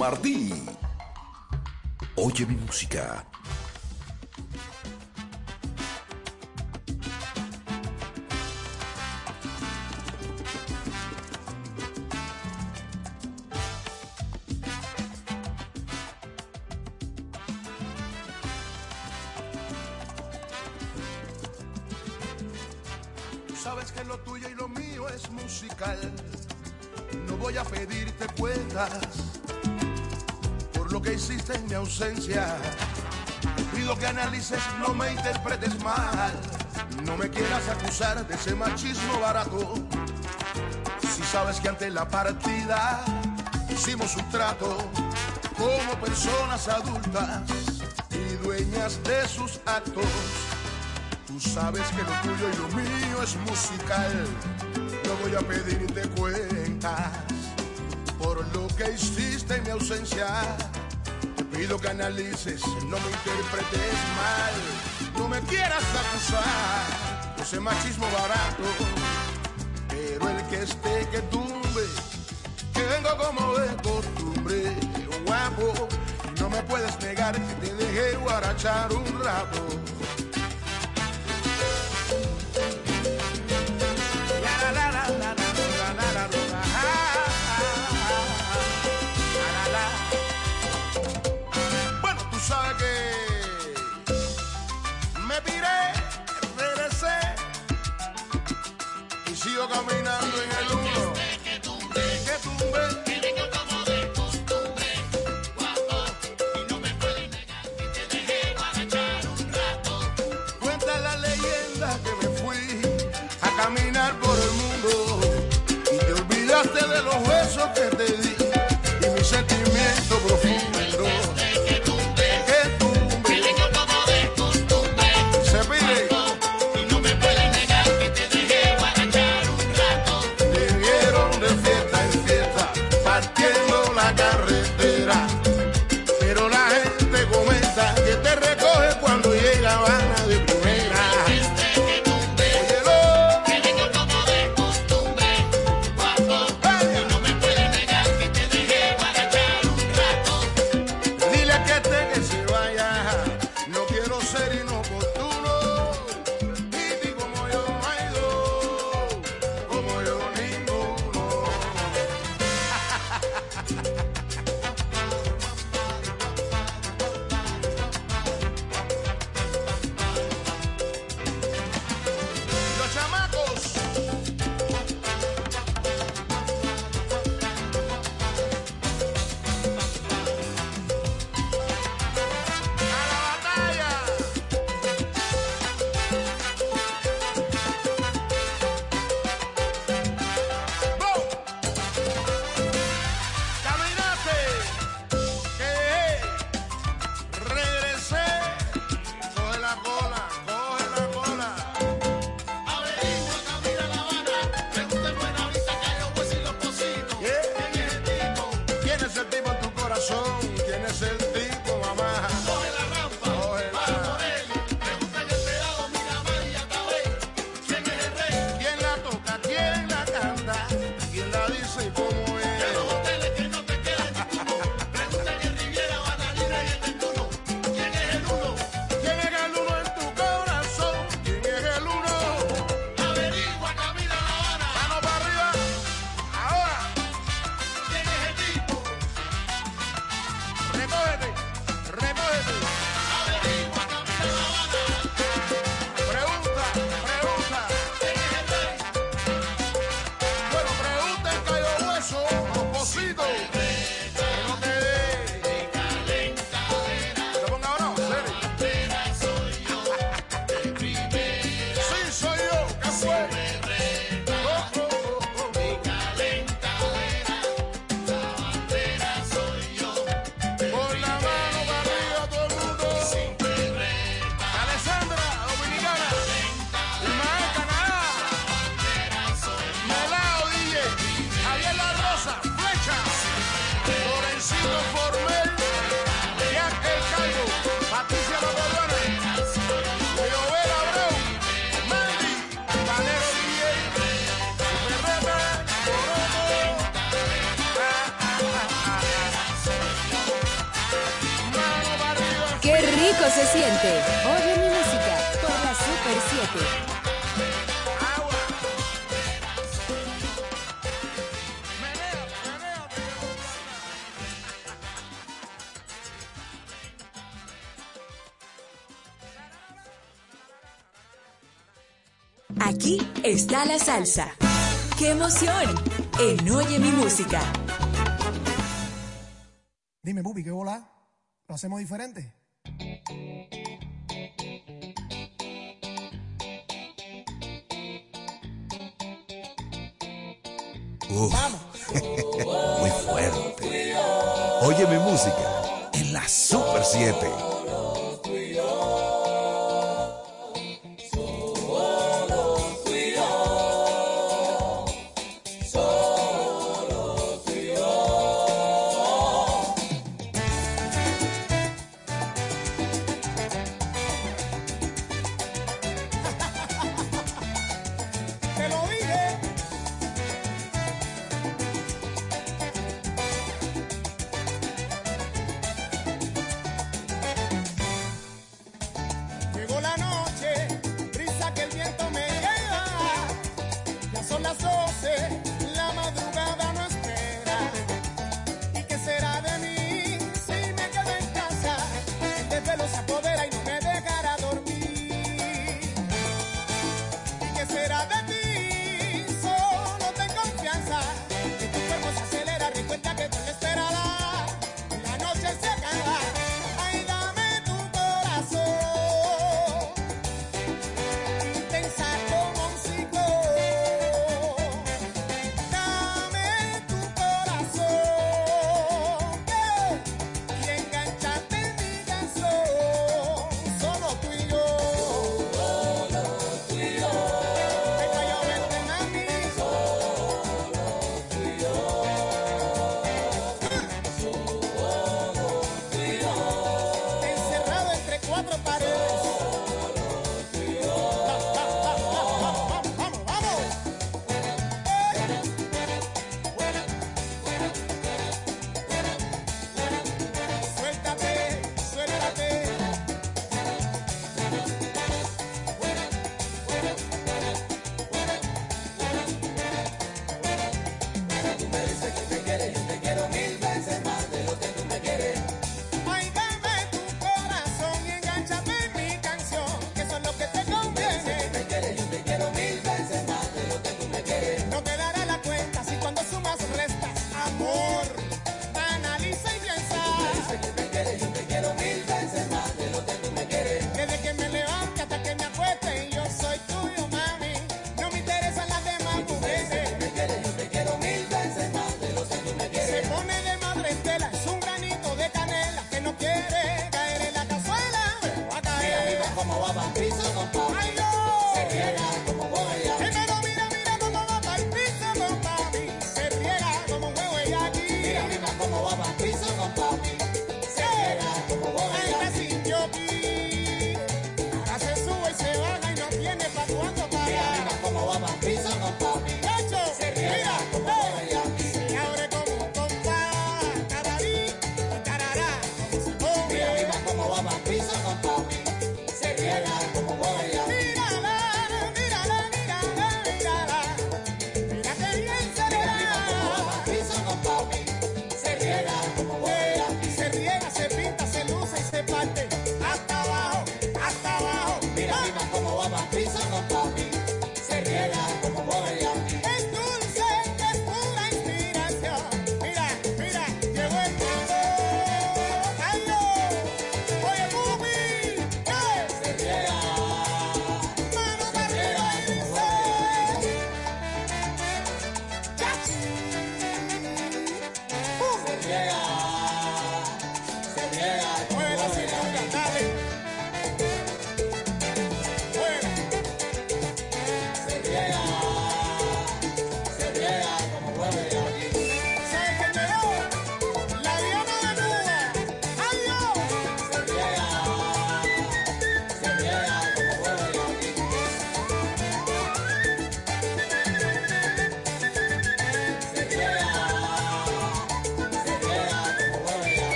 Martí. Oye mi música. sabes que lo tuyo y lo mío es musical. No voy a pedirte cuentas, lo que hiciste en mi ausencia. Pido que analices, no me interpretes mal. No me quieras acusar de ese machismo barato. Si sabes que ante la partida hicimos un trato como personas adultas y dueñas de sus actos. Tú sabes que lo tuyo y lo mío es musical. No voy a pedirte cuentas por lo que hiciste en mi ausencia Pido que analices, no me interpretes mal. No me quieras acusar, no sé machismo barato. Pero el que esté que tumbe, que vengo como de costumbre, guapo. No me puedes negar que te dejé guarachar un rato. Está la salsa. ¡Qué emoción! En Oye mi música.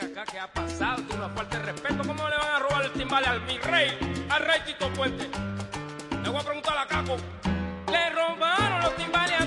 ven acá, ¿qué ha pasado? Tú una falta de respeto, ¿cómo le van a robar el timbal al mi rey, al rey Tito Puente? Le voy a preguntar a Caco, ¿le robaron los timbales a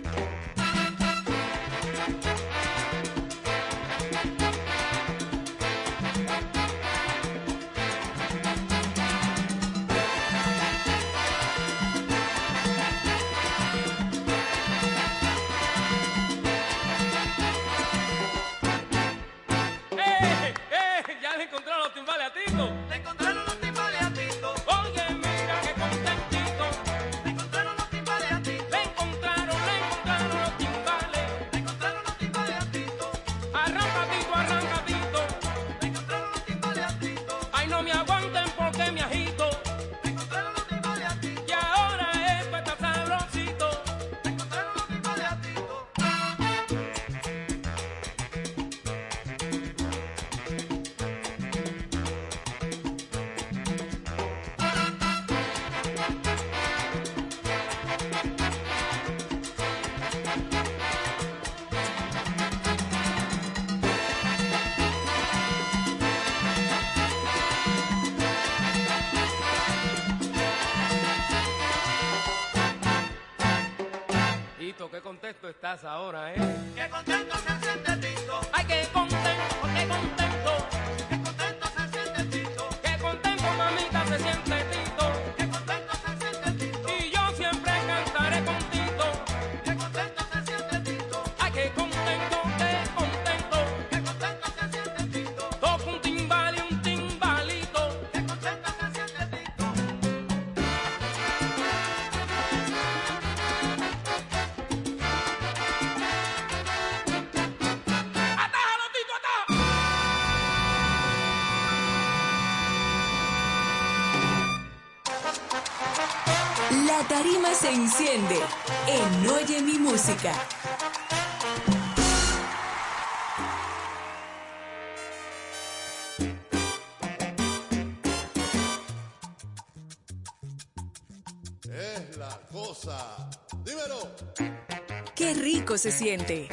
se siente.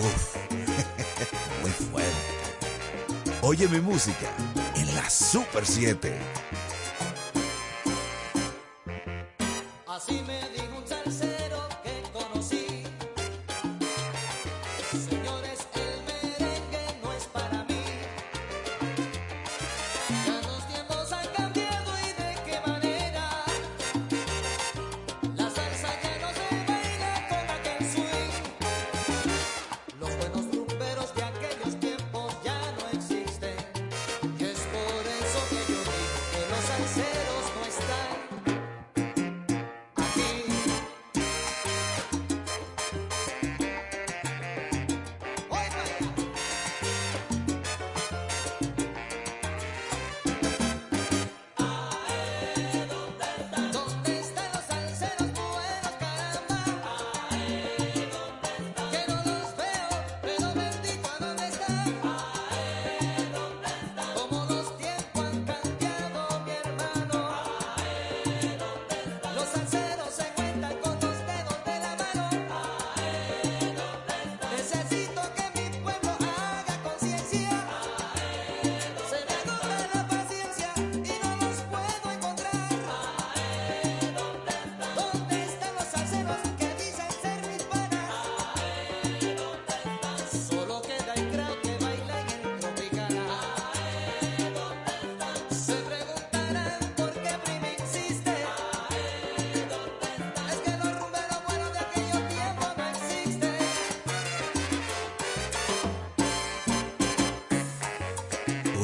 Uf, muy fuerte. Oye mi música en la Super 7.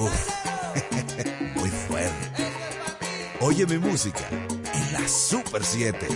Uf, muy fuerte. Oye mi música en la Super 7.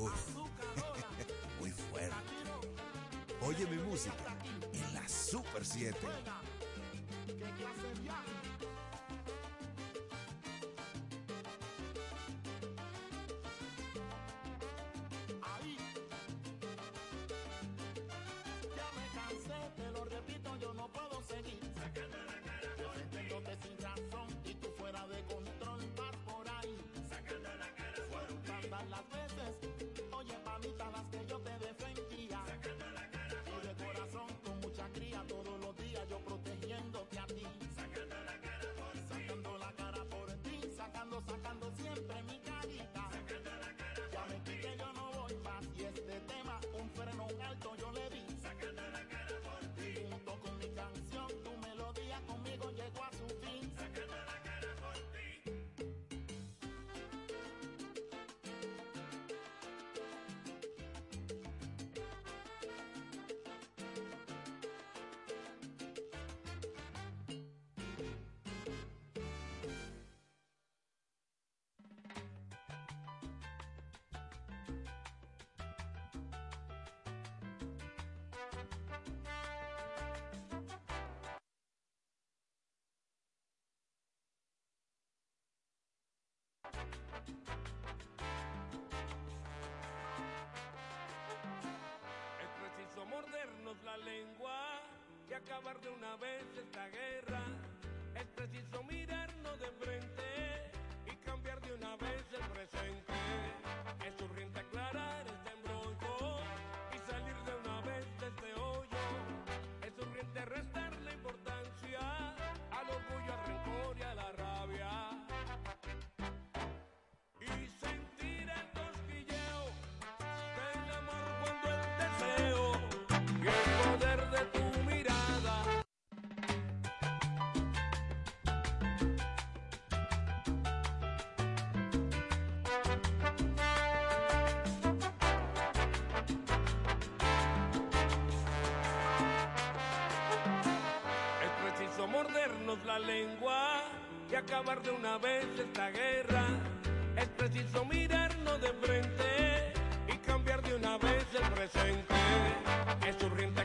Uf. Muy fuerte. Oye mi música en la Super 7. Es preciso mordernos la lengua y acabar de una vez esta guerra. Es preciso mirarnos de frente y cambiar de una vez el presente. Es urgente aclarar este embrollo y salir de una vez de este hoyo. Es urgente restar la importancia al orgullo. la lengua y acabar de una vez esta guerra. Es preciso mirarnos de frente y cambiar de una vez el presente. Es urgente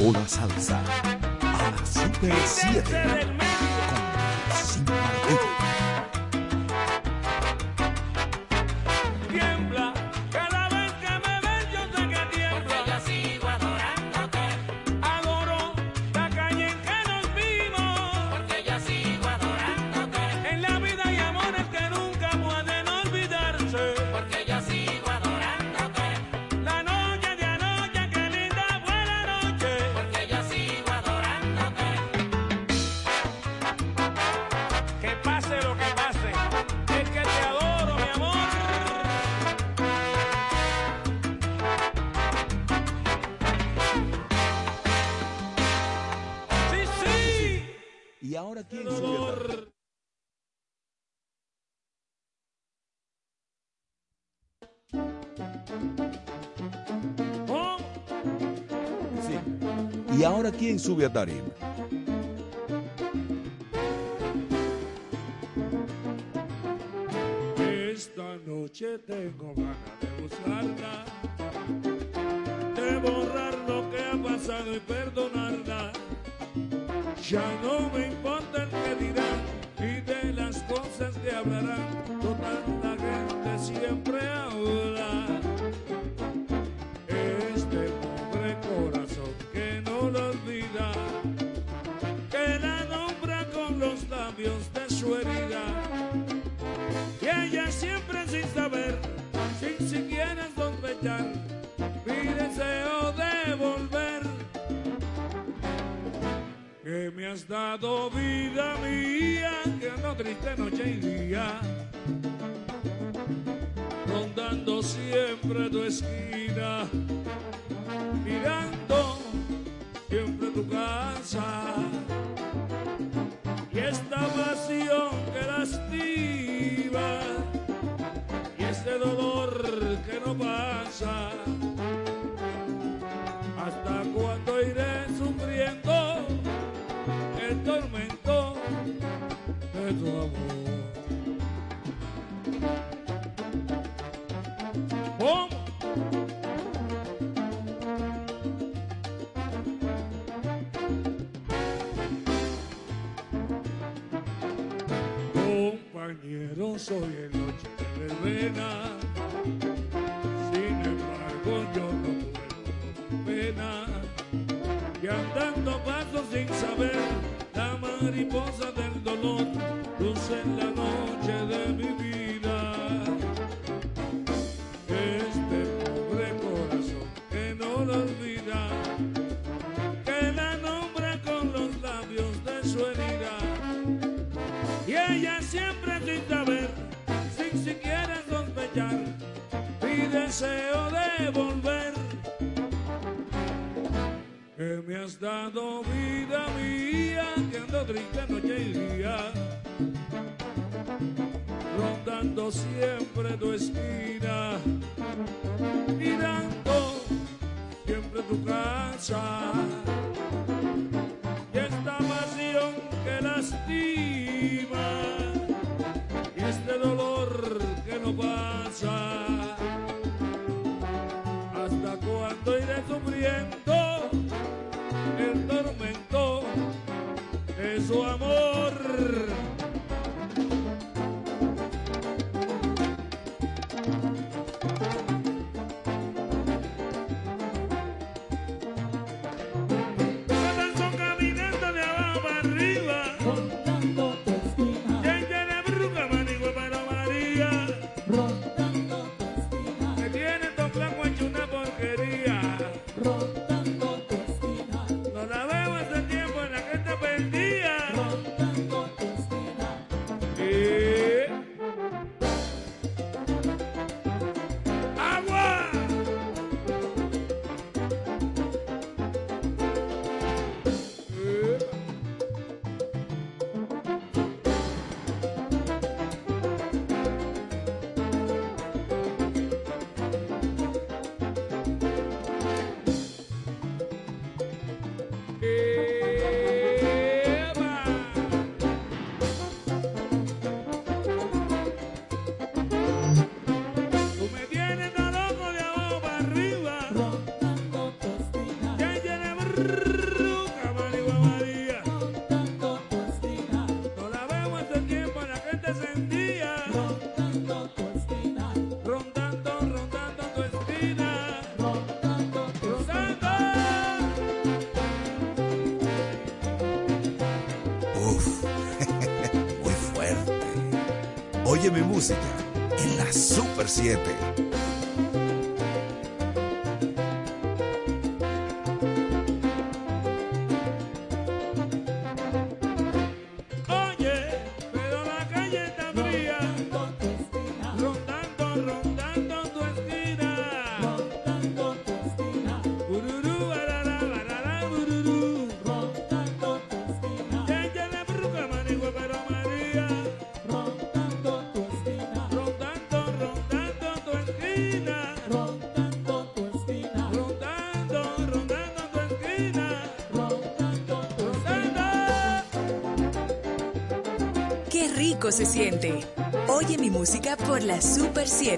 Una salsa a las Super 7. Sube a. 作业。Rodríguez Muy fuerte. Oye mi música en la Super 7. por la Super 7.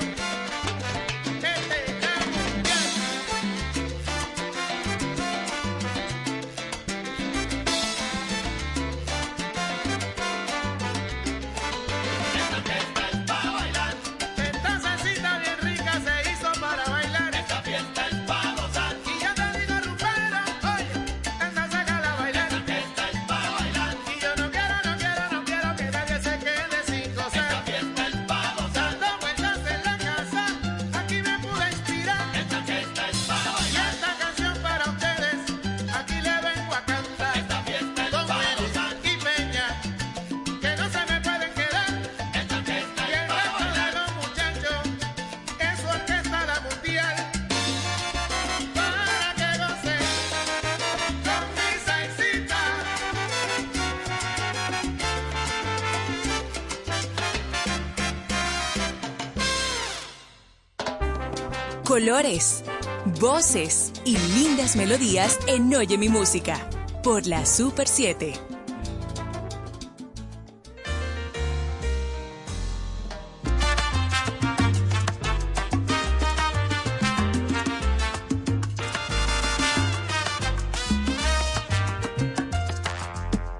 voces y lindas melodías en Oye mi música por la Super 7.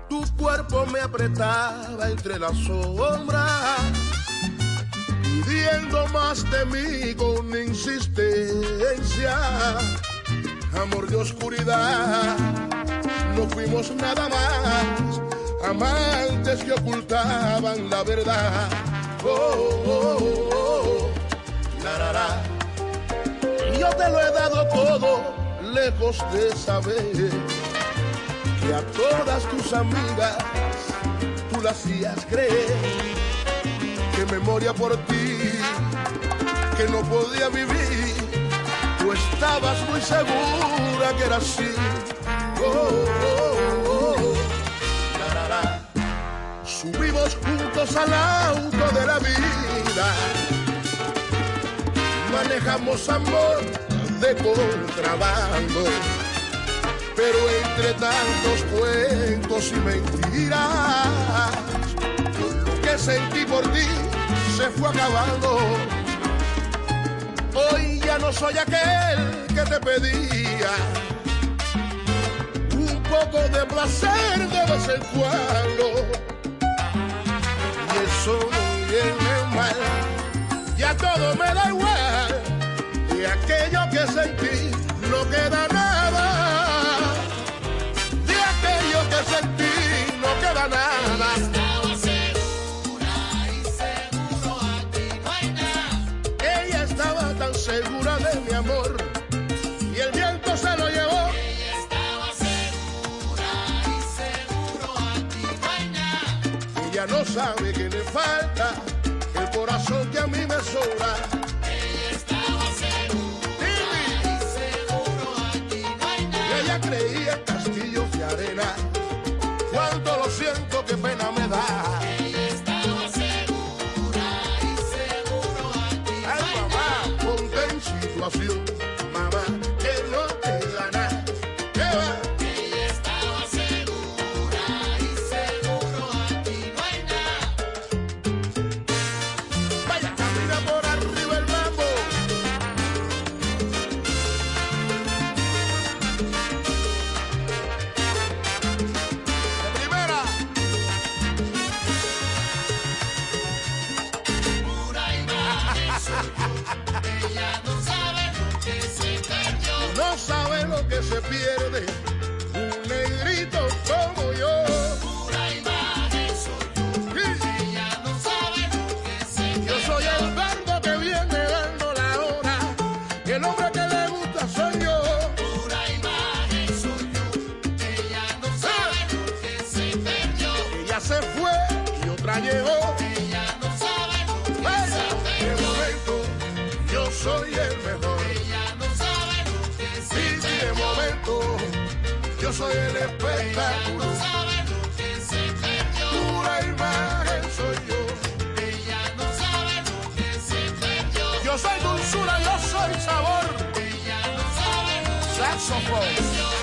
Tu cuerpo me apretaba entre las hojas más de mí con insistencia. Amor de oscuridad, no fuimos nada más. Amantes que ocultaban la verdad. Oh, oh, oh, oh, la, la, la. Yo te lo he dado todo, lejos de saber que a todas tus amigas tú las hacías creer que memoria por ti que no podía vivir. Tú estabas muy segura que era así. Oh, oh, oh, Subimos juntos al auto de la vida. Manejamos amor de contrabando. Pero entre tantos cuentos y mentiras, lo que sentí por ti se fue acabando Hoy ya no soy aquel que te pedía un poco de placer de vez en cuando. Y eso no viene mal, ya todo me da igual. Y aquello que sentí no queda nada. De aquello que sentí no queda nada. no sabe que le falta el corazón que a mí me sobra. Ella estaba segura y seguro aquí no hay nada. Y ella creía castillos de arena. Cuánto lo siento, qué pena. soy el espectáculo. No. Pura imagen soy yo. Ella no sabe lo que se perdió. Yo soy dulzura, yo soy sabor. Ella no sabe lo que Saxofón.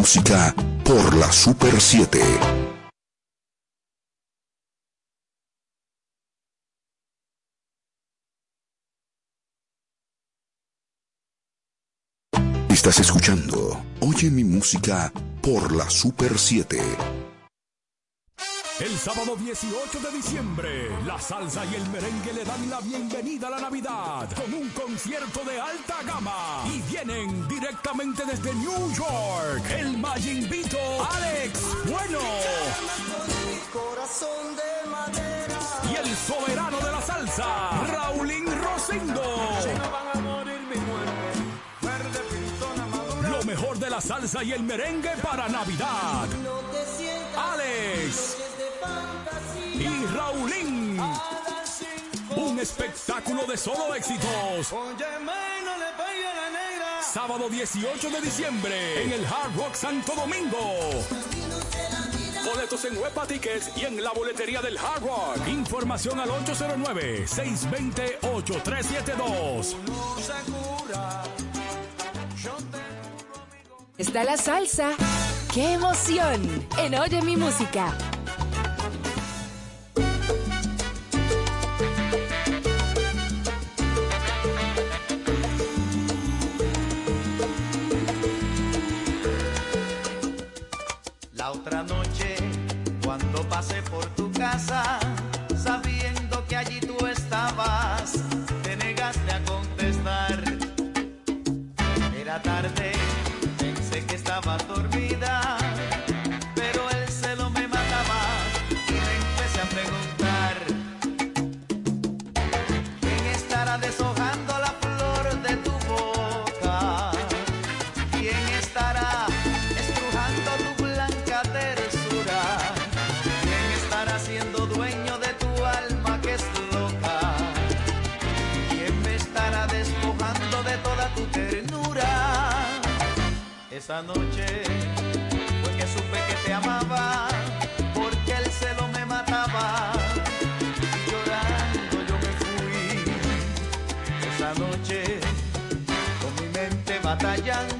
Música por la Super 7. Estás escuchando Oye mi música por la Super 7. El sábado 18 de diciembre, la salsa y el merengue le dan la bienvenida a la Navidad con un concierto de alta gama. Y vienen directamente desde New York, el Majin Vito Alex Bueno. Y el soberano de la salsa, Raulín Rosendo. Lo mejor de la salsa y el merengue para Navidad. Alex y Raulín. Un espectáculo de solo éxitos. Sábado 18 de diciembre en el Hard Rock Santo Domingo. Boletos en Huepa Tickets y en la boletería del Hard Rock. Información al 809-620-8372. Está la salsa. ¡Qué emoción! En Oye mi música. Esa noche fue que supe que te amaba, porque el celo me mataba. Llorando yo me fui. Esa noche con mi mente batallando,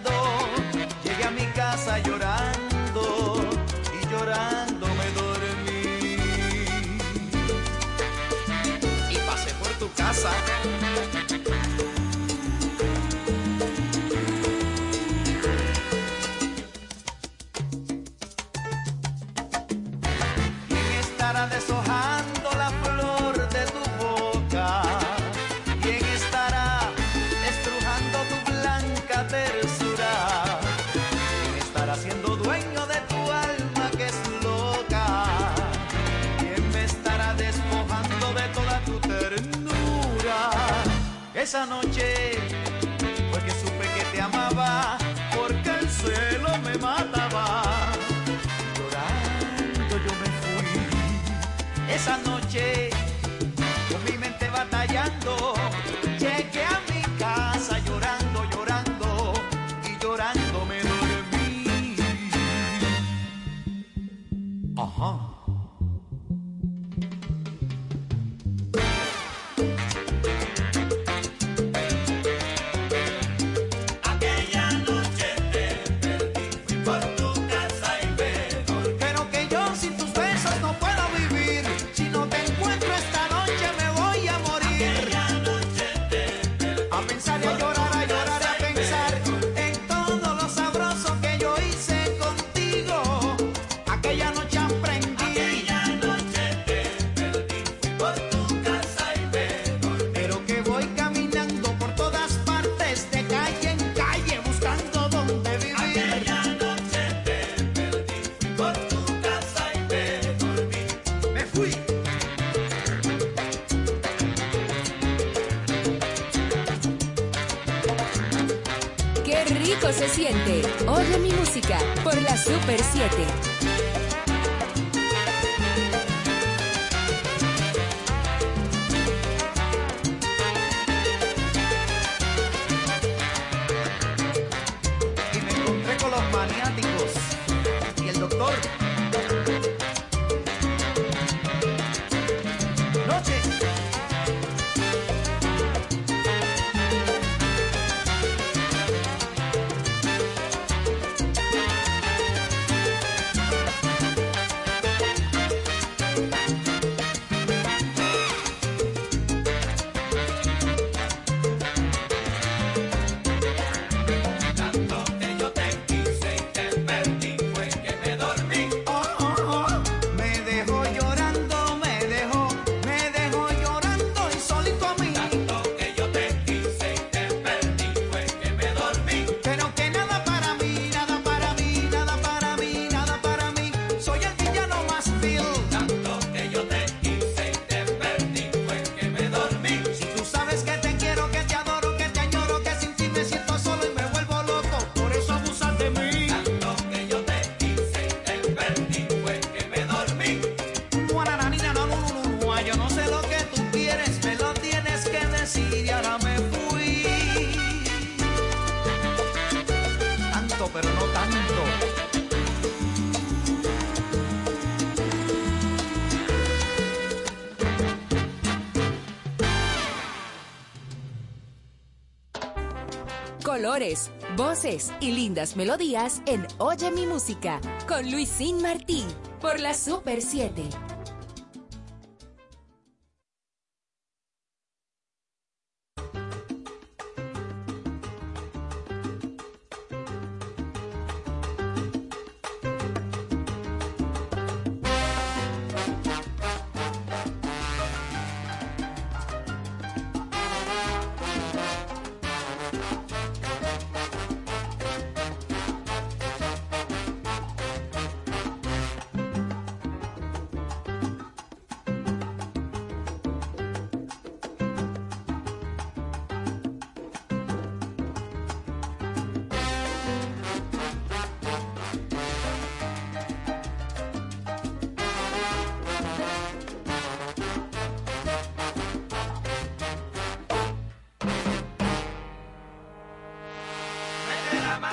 voces y lindas melodías en Oye mi música con Luisín Martí por la Super 7.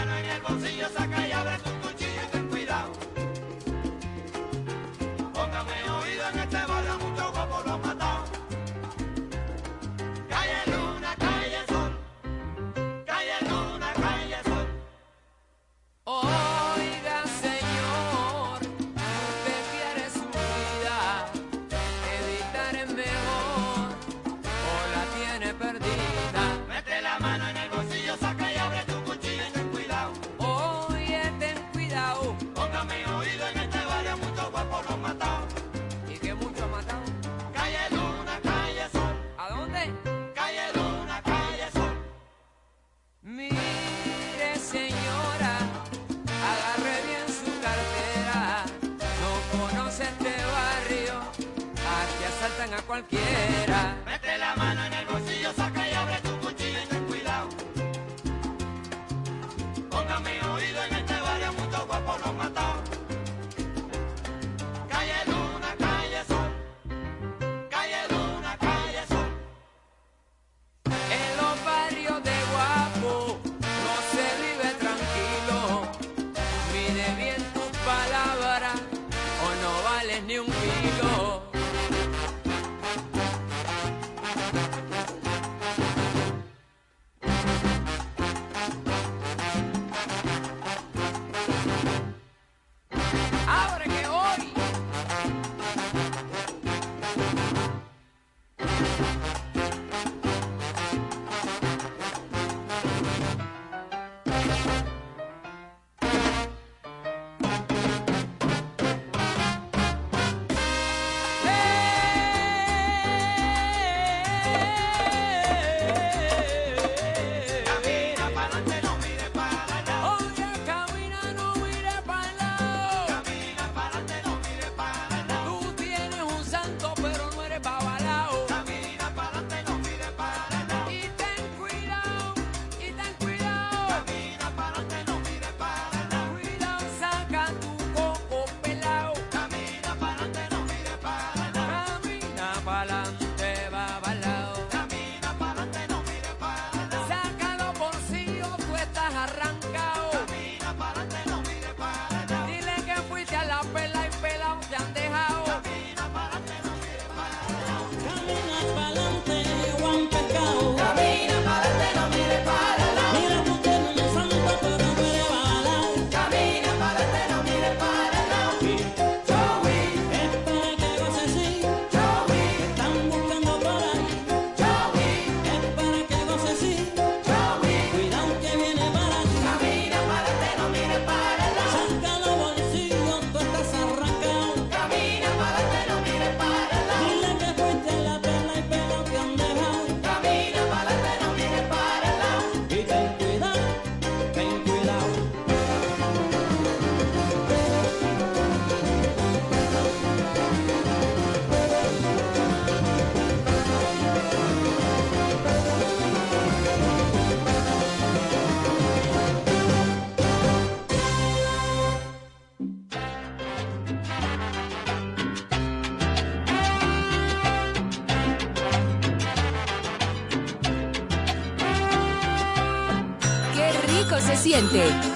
mano en el bolsillo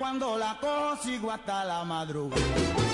cuando la consigo hasta la madrugada.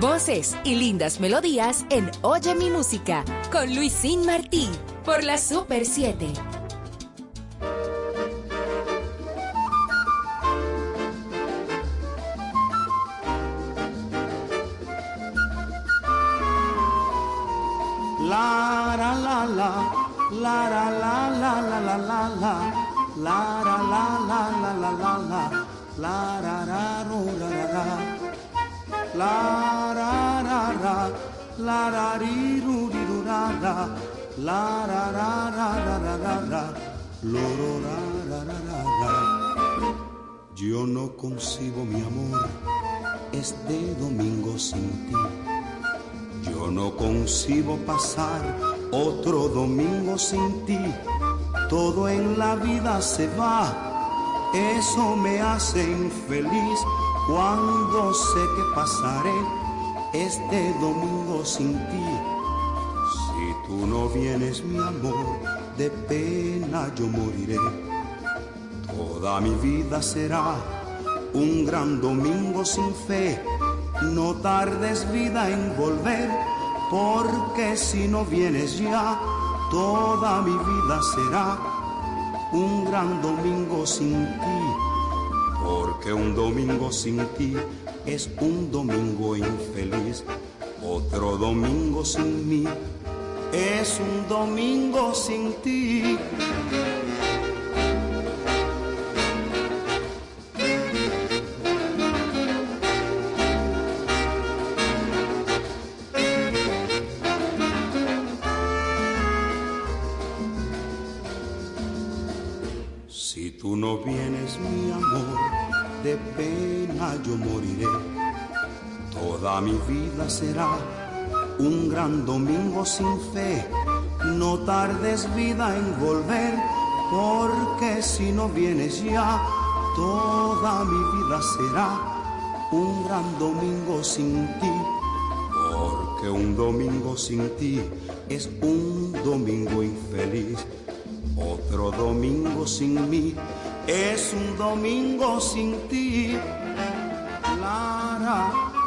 voces y lindas melodías en Oye mi música con Luisín Martí por la Super 7. concibo pasar otro domingo sin ti. Todo en la vida se va, eso me hace infeliz cuando sé que pasaré este domingo sin ti. Si tú no vienes, mi amor, de pena yo moriré. Toda mi vida será un gran domingo sin fe. No tardes vida en volver porque si no vienes ya, toda mi vida será un gran domingo sin ti, porque un domingo sin ti es un domingo infeliz, otro domingo sin mí es un domingo sin ti. Vida será un gran domingo sin fe. No tardes vida en volver, porque si no vienes ya, toda mi vida será un gran domingo sin ti. Porque un domingo sin ti es un domingo infeliz. Otro domingo sin mí es un domingo sin ti. Lara,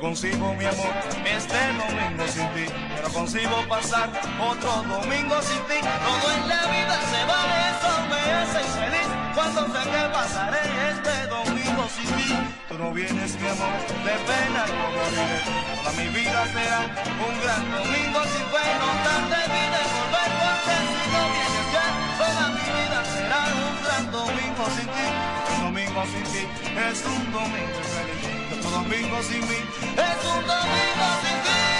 Consigo mi amor este domingo sin ti. Yo no consigo pasar otro domingo sin ti. Todo en la vida se va, eso me hace infeliz. Cuando sé que pasaré este domingo sin ti. Tú no vienes mi amor, de pena yo moriré. Toda mi vida será un gran domingo sin fe. No tarde vine volver porque si vienes ya. Toda mi vida será un gran domingo sin ti. Un domingo sin ti es un domingo infeliz. Otro domingo sin mí es un domingo sin ti.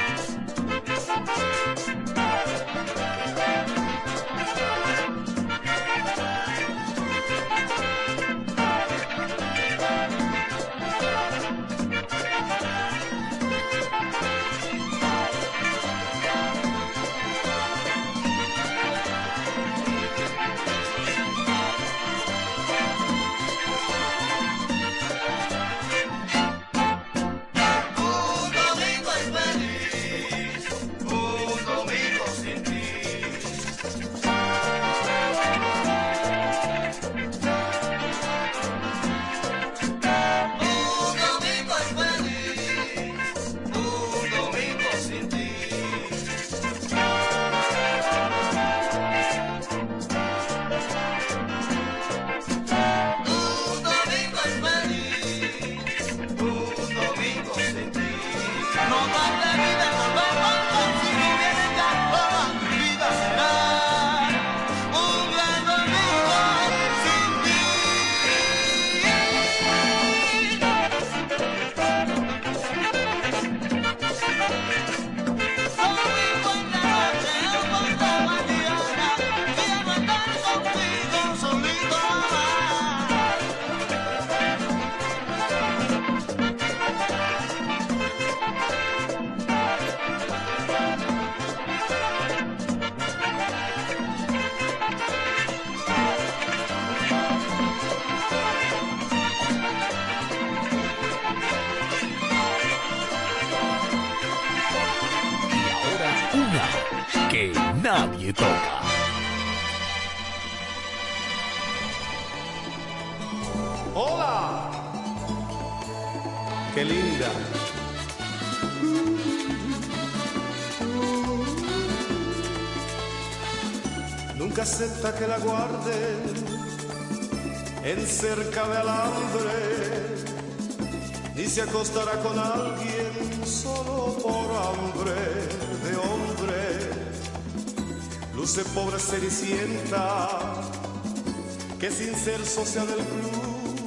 Socia del club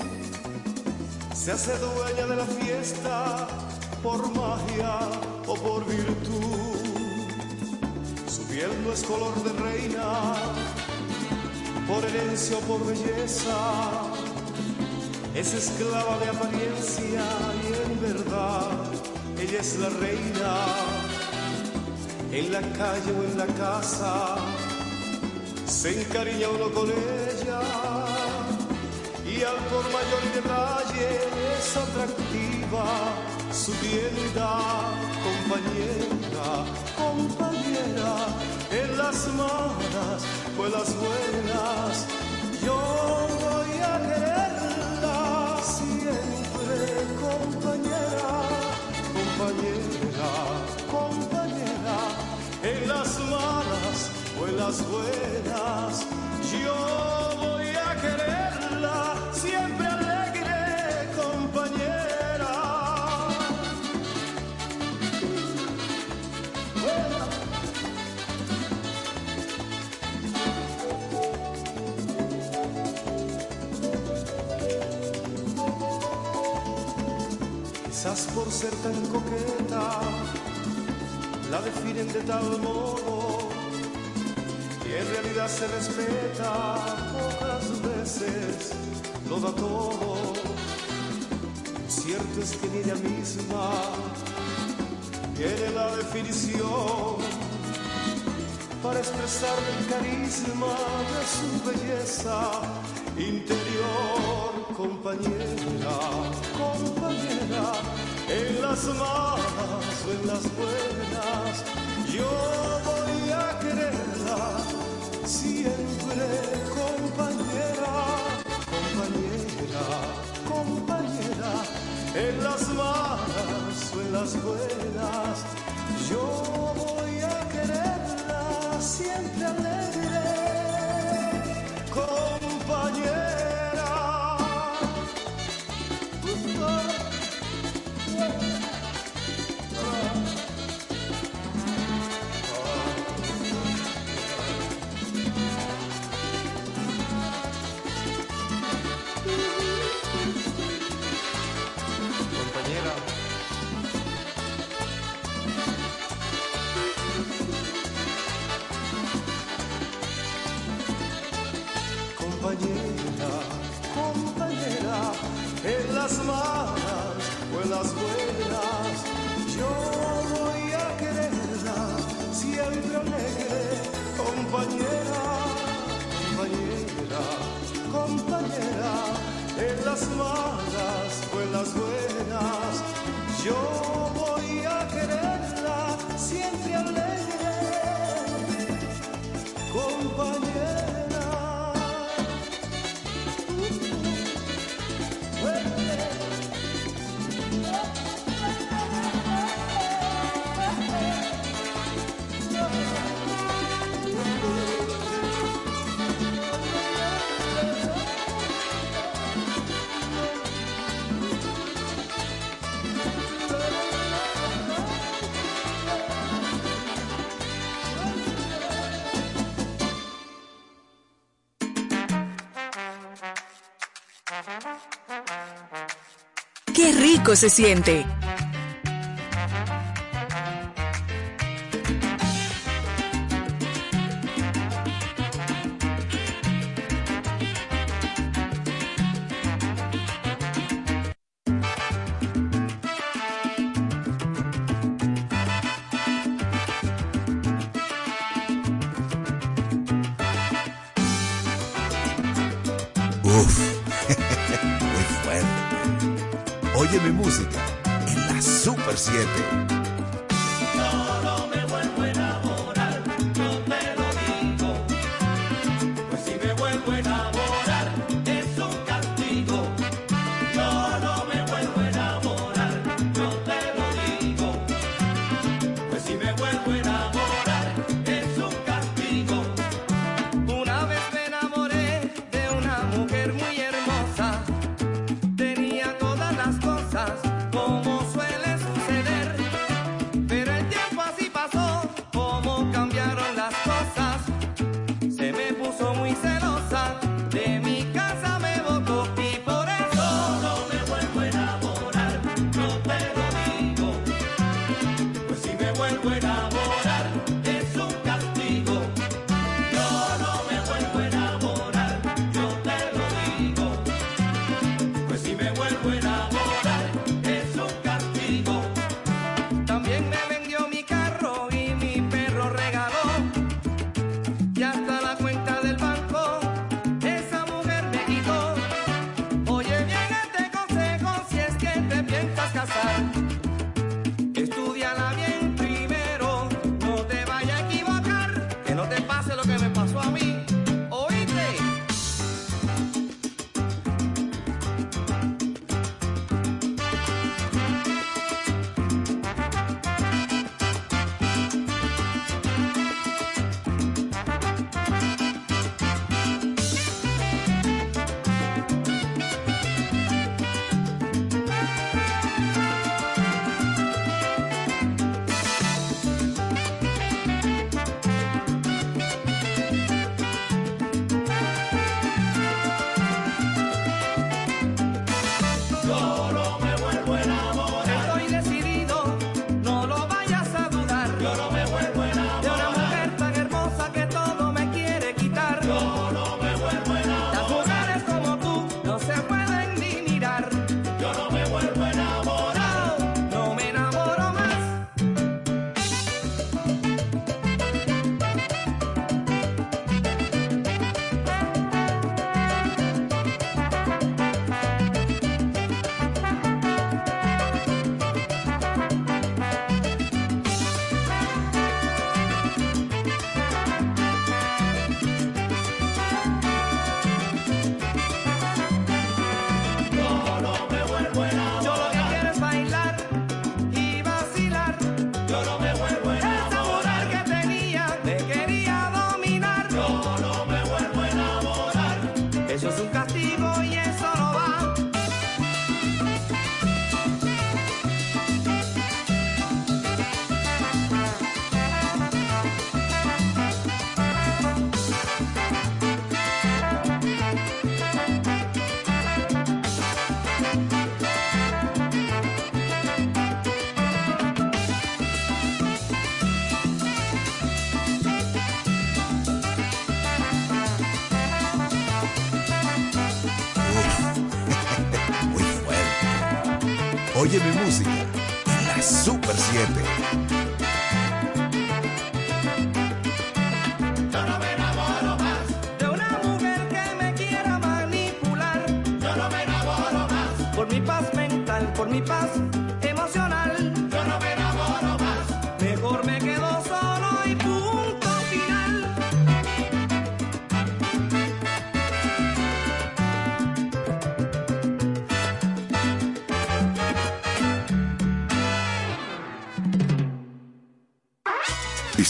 se hace dueña de la fiesta por magia o por virtud. Su piel no es color de reina, por herencia o por belleza, es esclava de apariencia y en verdad ella es la reina. En la calle o en la casa, se encariña uno con ella por mayor detalle es atractiva su tienda, compañera, compañera, en las malas o en las buenas, yo voy a quererla siempre, compañera, compañera, compañera, en las malas o en las buenas, Por ser tan coqueta, la definen de tal modo y en realidad se respeta, pocas veces lo da todo. Cierto es que ni ella misma tiene la definición para expresar el carisma de su belleza interior, compañera, compañera, en las malas o en las buenas, yo voy a quererla siempre, compañera, compañera, compañera, en las malas o en las buenas, Qué rico se siente.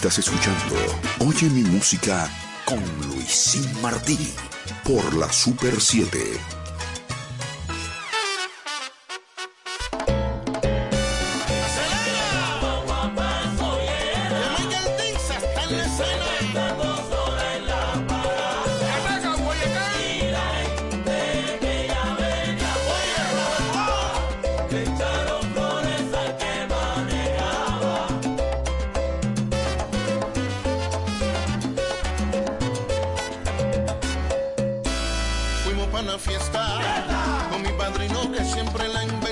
Estás escuchando Oye mi música con Luisín Martí por la Super 7. una fiesta. Con mi padrino que siempre la invita.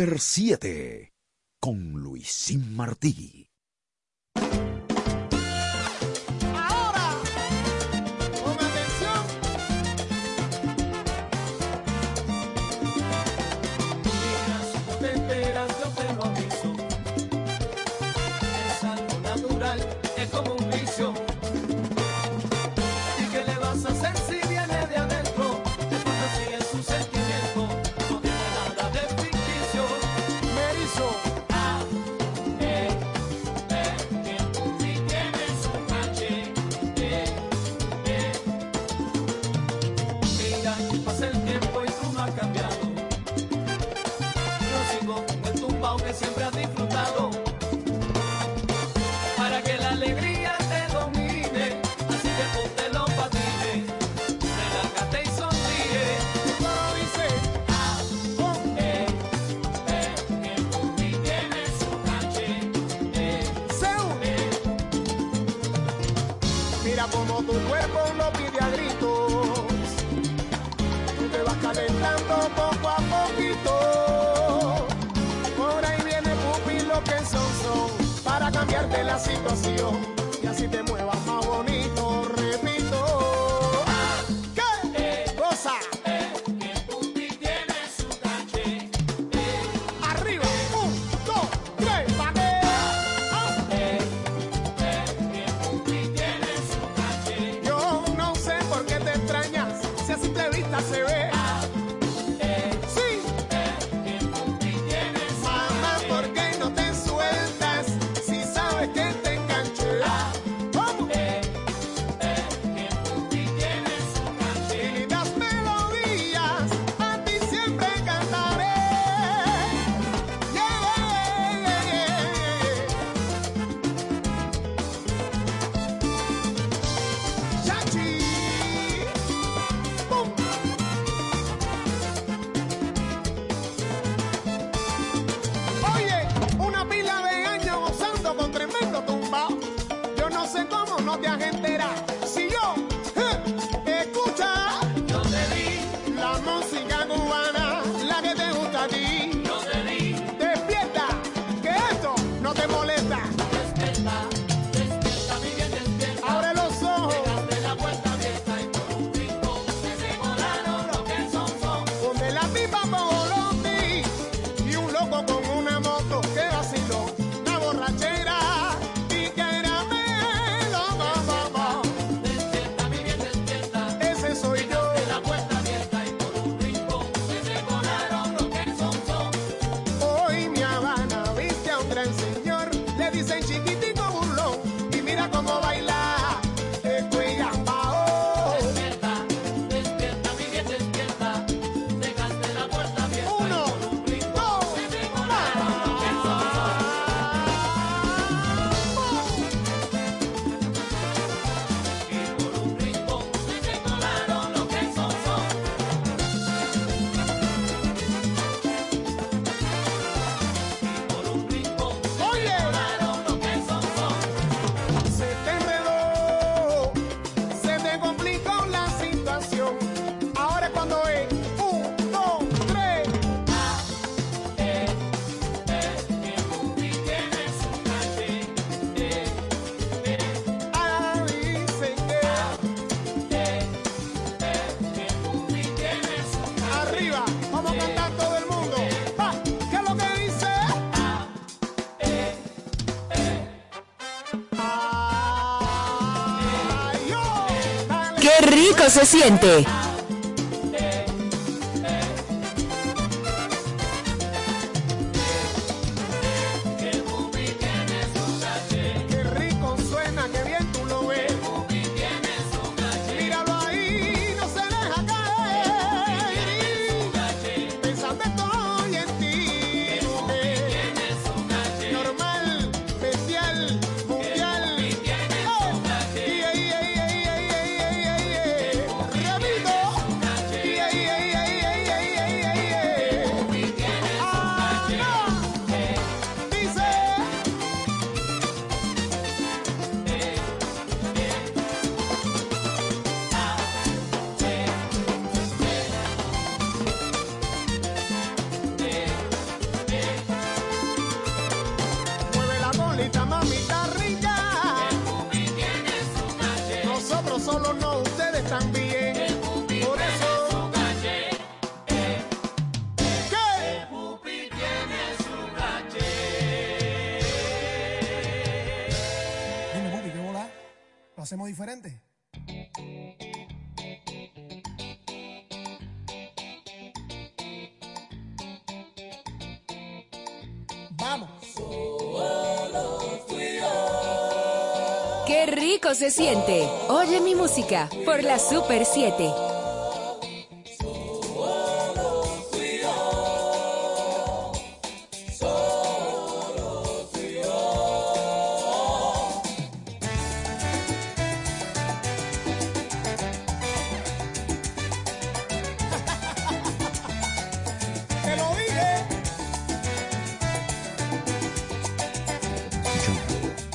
Super 7 con Luisín Martí. se siente. por la Super 7.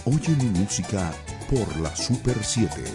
Oye mi música por la Super 7.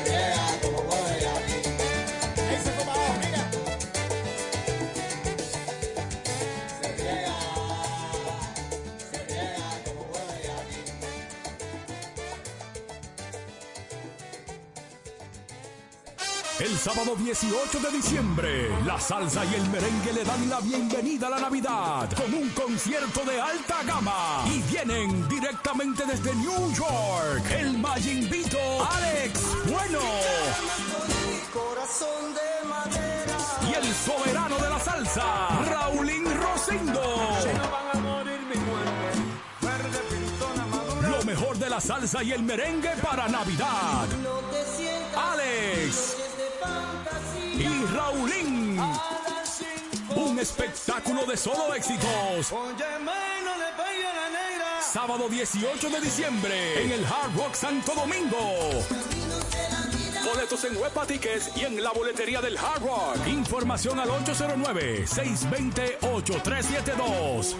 18 de diciembre, la salsa y el merengue le dan la bienvenida a la Navidad con un concierto de alta gama. Y vienen directamente desde New York, el Mayimbito Alex Bueno. Y el soberano de la salsa, Raulín Rosindo. Lo mejor de la salsa y el merengue para Navidad. espectáculo de solo éxitos. Sábado 18 de diciembre en el Hard Rock Santo Domingo. Boletos en Huepa Tickets y en la boletería del Hard Rock. Información al 809 620 8372.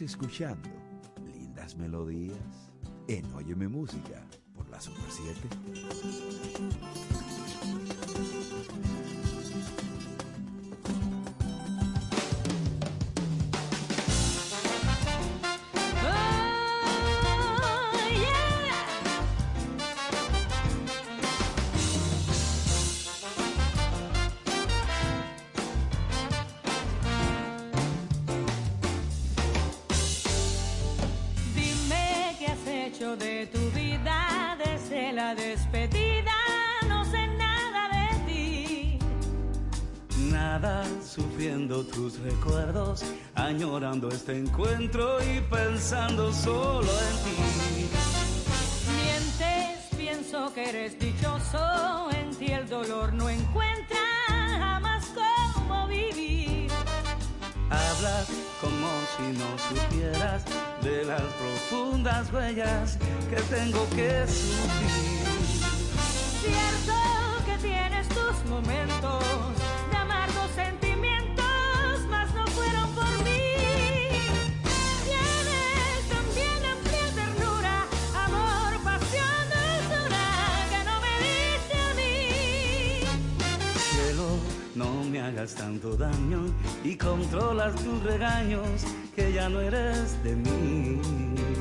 Escuchando lindas melodías en Óyeme Música por la Super 7. añorando este encuentro y pensando solo en ti. Mientes, pienso que eres dichoso, en ti el dolor no encuentra jamás cómo vivir. Hablas como si no supieras de las profundas huellas que tengo que sufrir. Cierto que tienes tus momentos hagas tanto daño y controlas tus regaños que ya no eres de mí.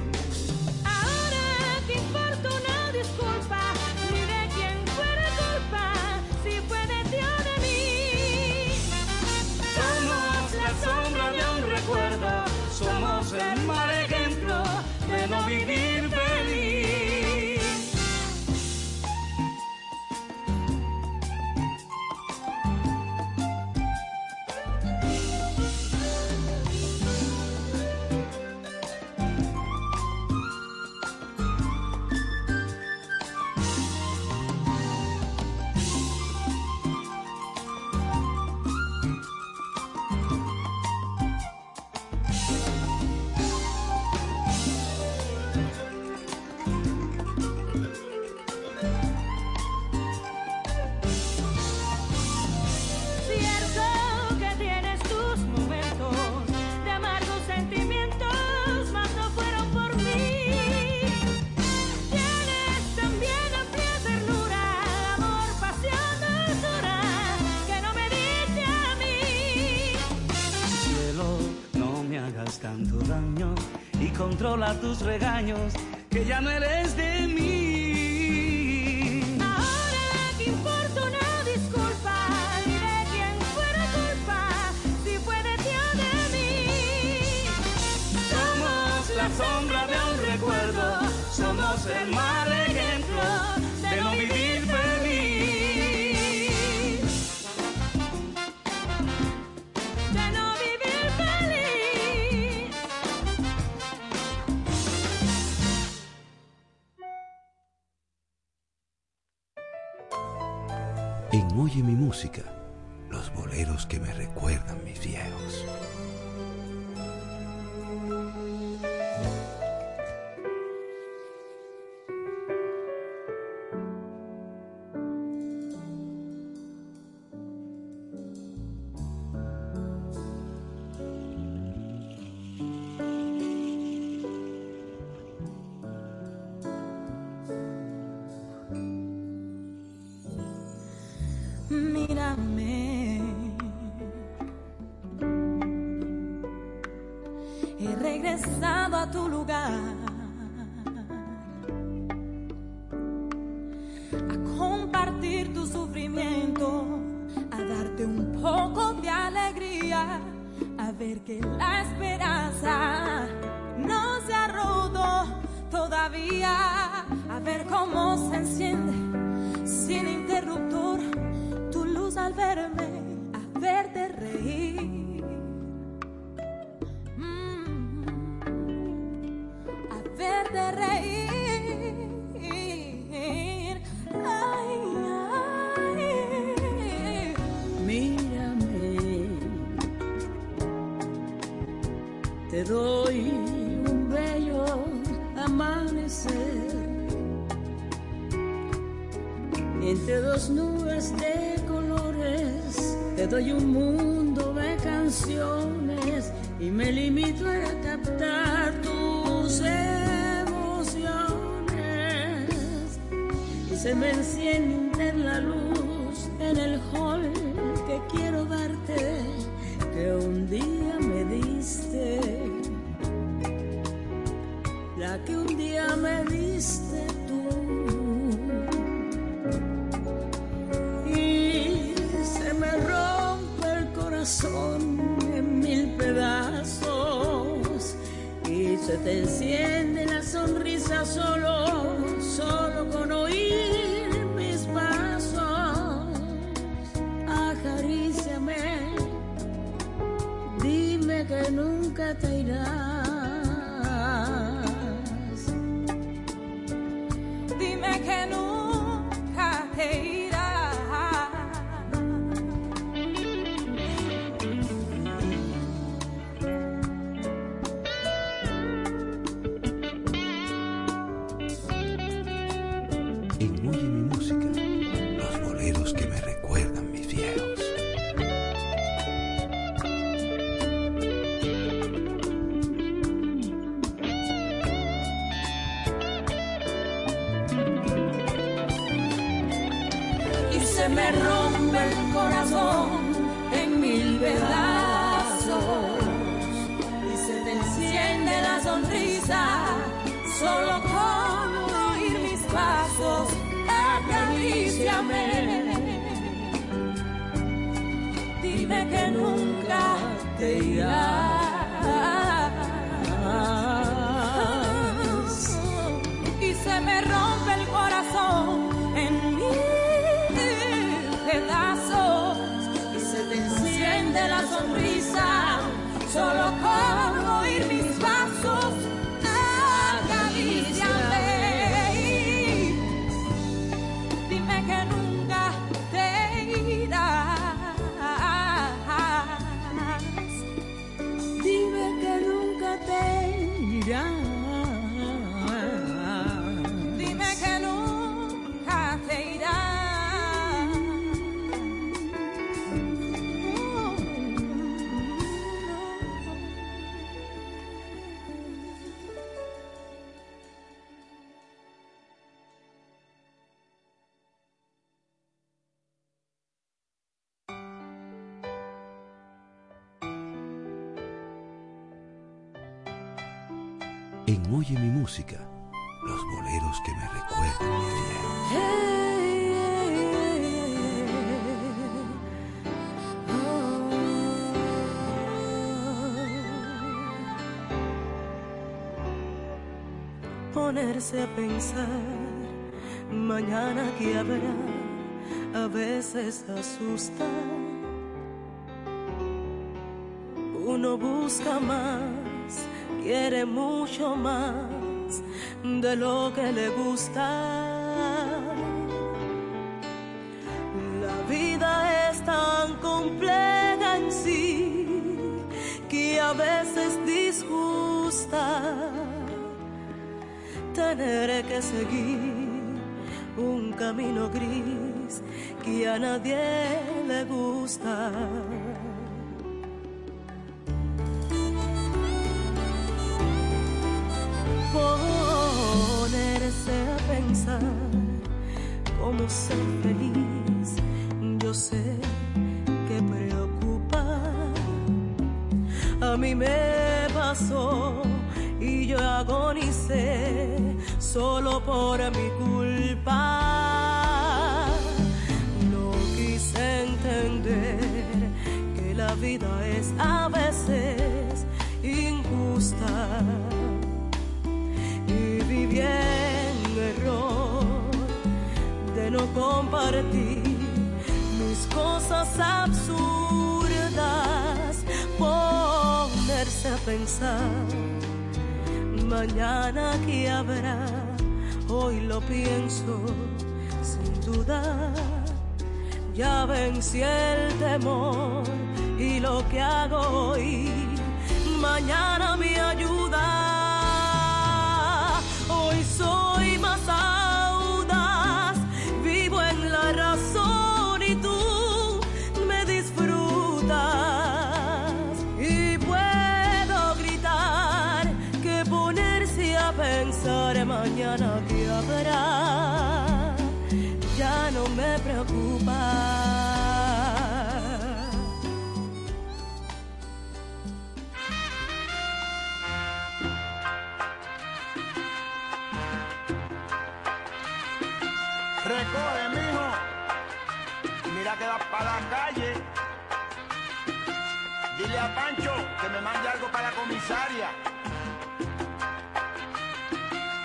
de reír. Ay, ay. Mírame, te doy un bello amanecer entre dos nubes de colores te doy un mundo de canciones y me limito a captar tu ser. se me enciende la luz en el los boleros que me recuerdan. Ponerse a pensar mañana que habrá a veces asusta. Uno busca más, quiere mucho más de lo que le gusta. La vida es tan compleja en sí que a veces disgusta tener que seguir un camino gris que a nadie le gusta. Me pasó y yo agonicé solo por mi culpa. No quise entender que la vida es a veces injusta y viví en error de no compartir mis cosas absurdas, mañana que habrá, hoy lo pienso sin dudar. Ya vencí el temor y lo que hago hoy, mañana me ayuda. Recoge, mijo. Mira que vas para la calle. Dile a Pancho que me mande algo para la comisaria.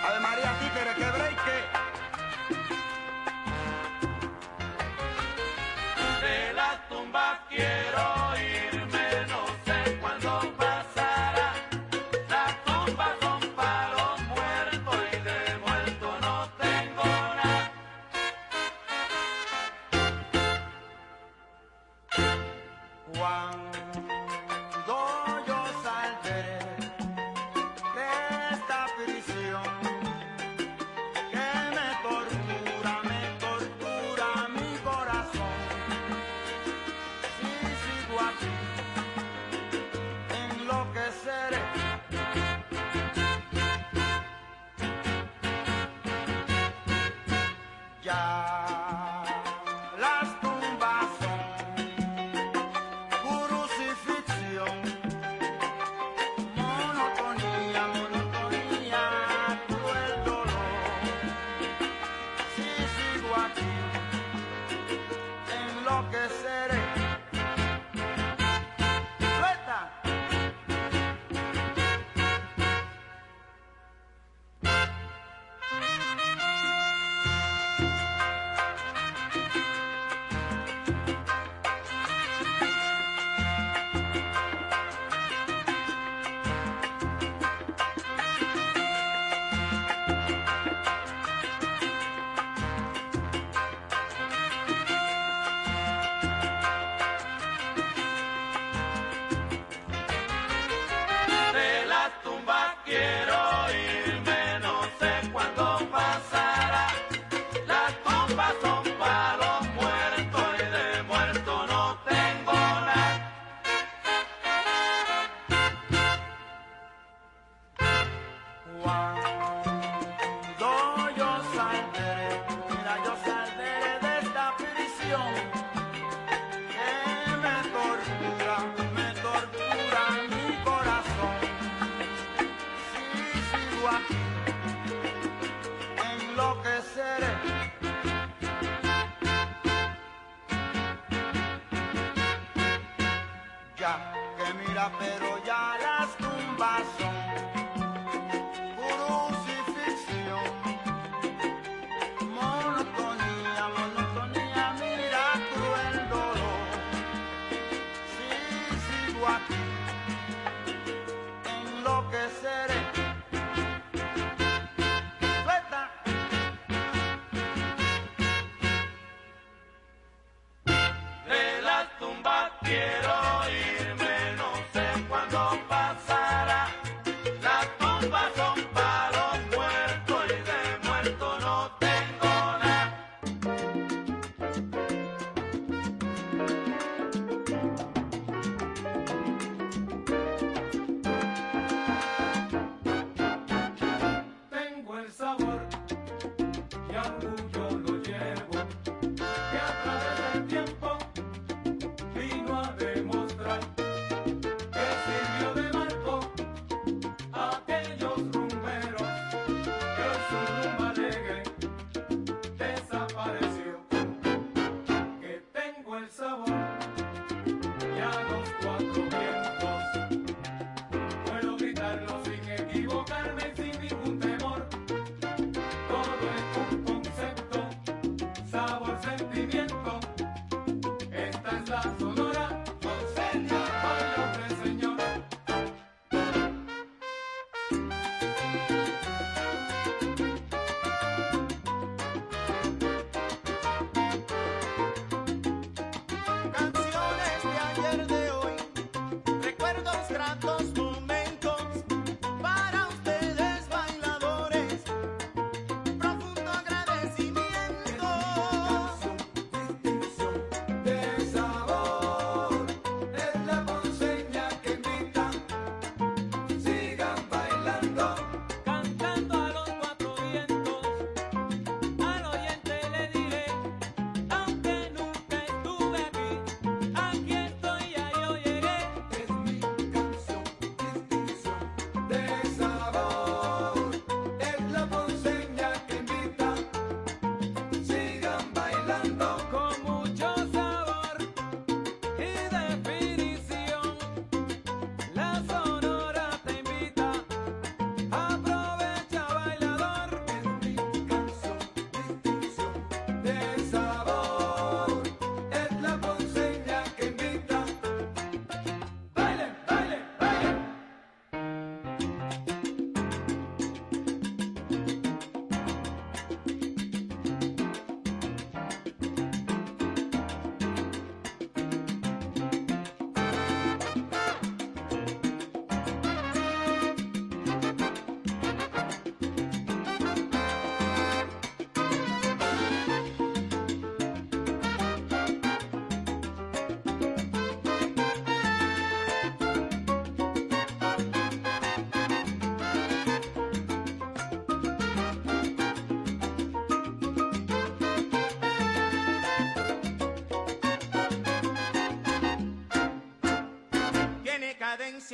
Ave María, títere, que breque.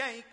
شيء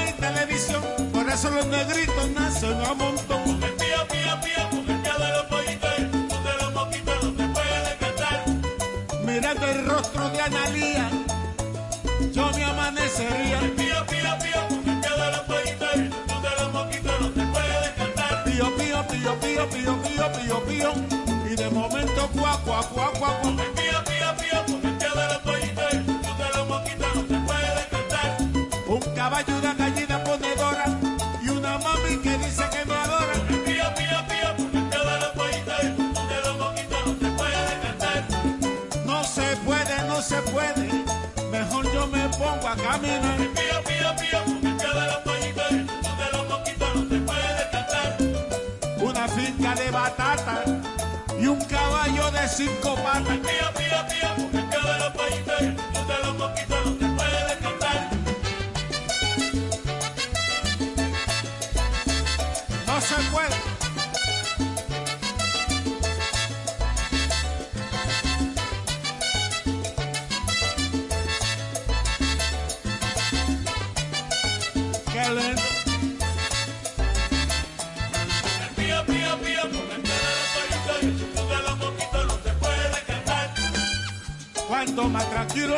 hay televisión, por eso los negritos nacen a montón. Con el pío, pío, pío, con el pío de los pollitos, donde los mosquitos no te pueden descartar. Mirando el rostro de Analía, yo me amanecería. Con el pío, pío, pío, con el pío de los pollitos, donde los mosquitos no te pueden descartar. Pío, pío, pío, pío, pío, pío, pío, pío, y de momento cuá, cuá, cuá, cuá, cuá. pa' caminar. Pío, pío, pío, de los pollitos, de los mosquitos no se puede descansar. Una finca de batata y un caballo de cinco patas.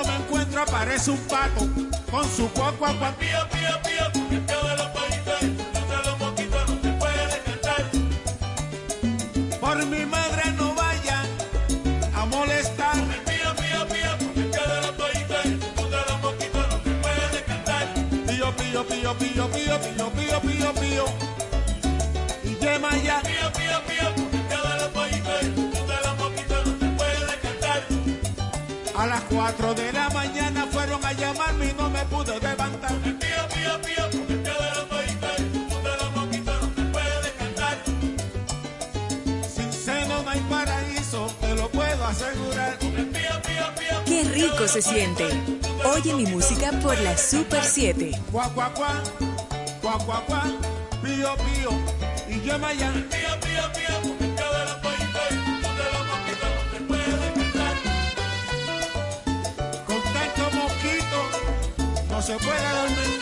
me encuentro aparece un pato con su cuacuacuá. Pío, pío. 4 de la mañana fueron a llamarme y no me pude levantar. Pío, pío. Sin seno no hay paraíso, te lo puedo asegurar. Qué rico se siente. Oye mi música por la Super 7. Pío, pío, y down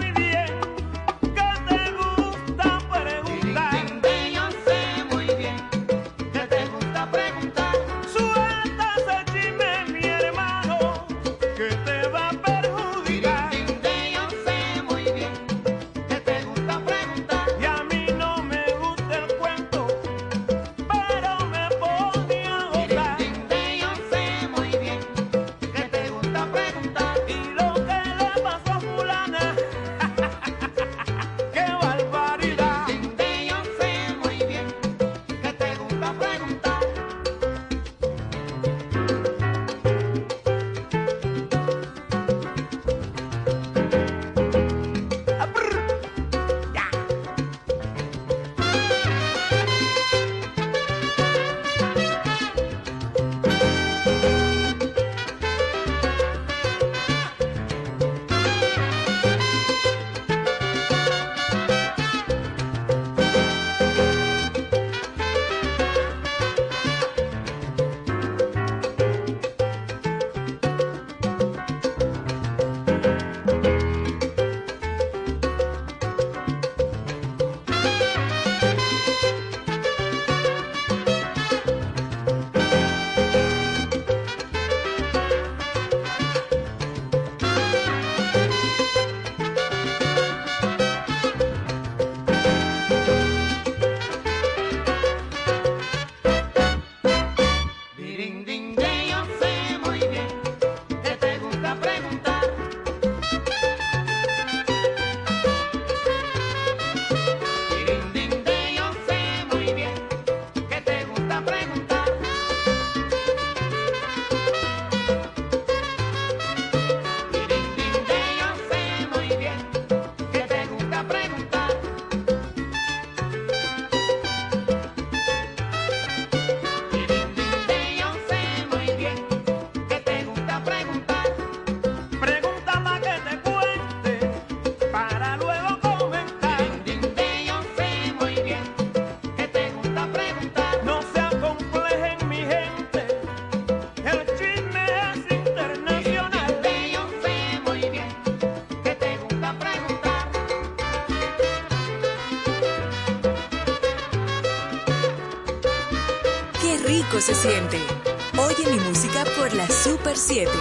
7.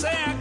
say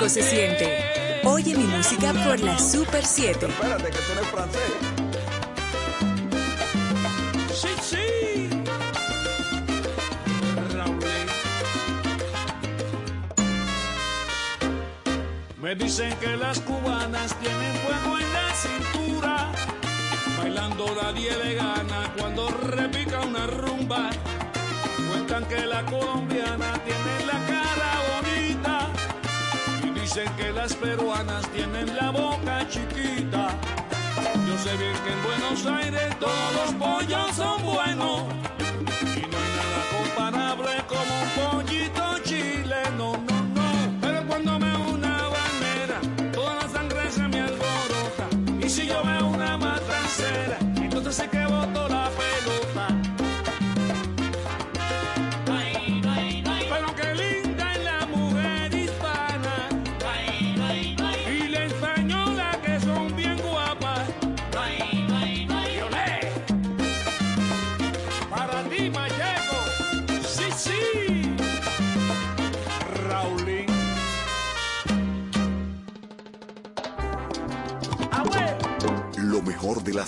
Se siente. Oye mi música por la Super 7. Espérate, que tú eres francés. Me dicen que las cubanas tienen fuego en la cintura. Bailando nadie le gana cuando repica una rumba. Cuentan que la colombiana tiene la Dicen que las peruanas tienen la boca chiquita. Yo sé bien que en Buenos Aires todos los pollos son buenos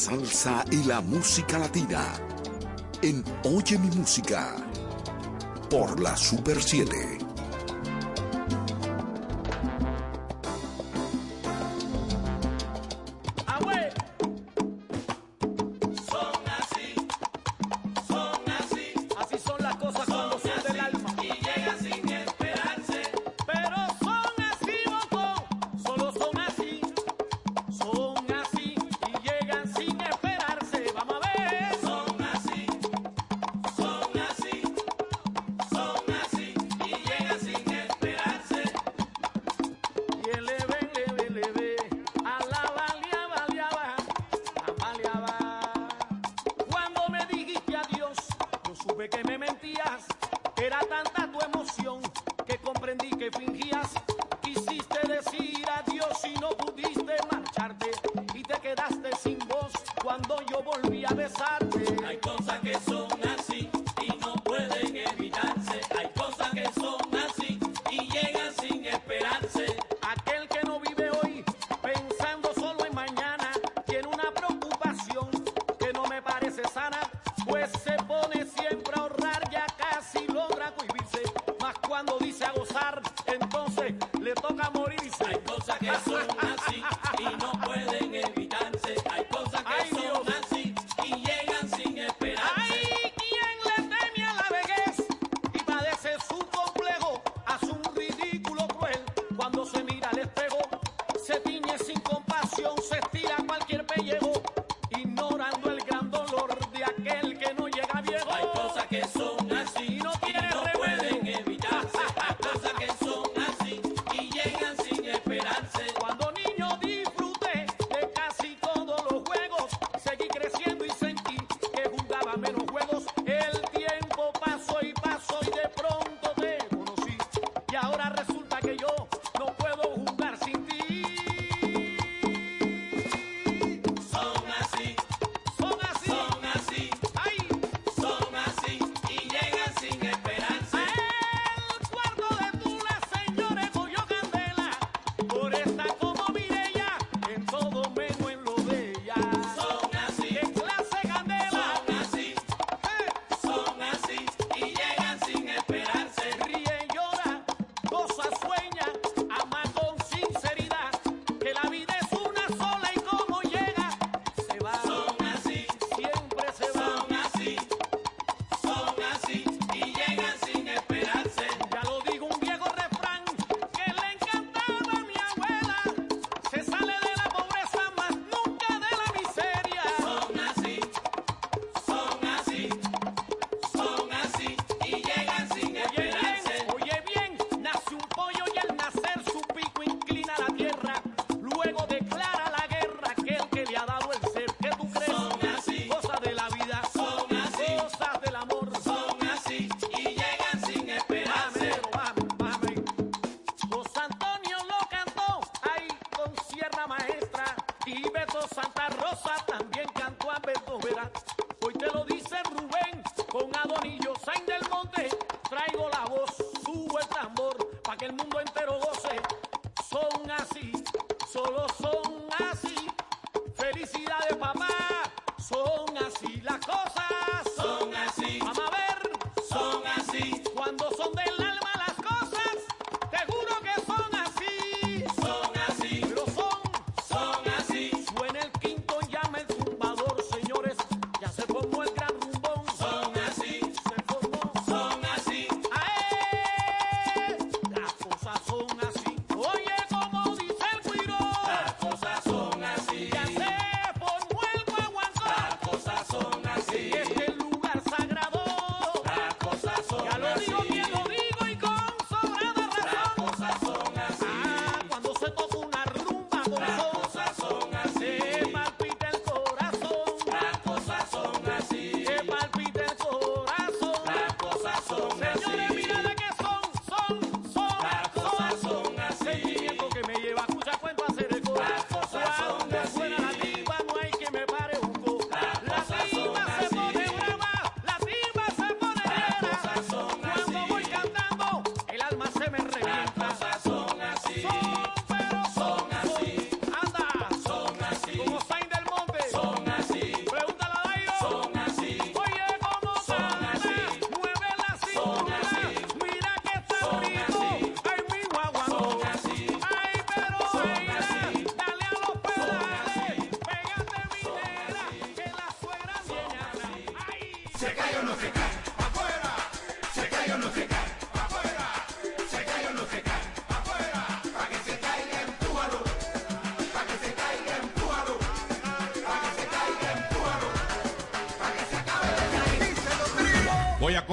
salsa y la música latina en Oye mi música por la Super 7.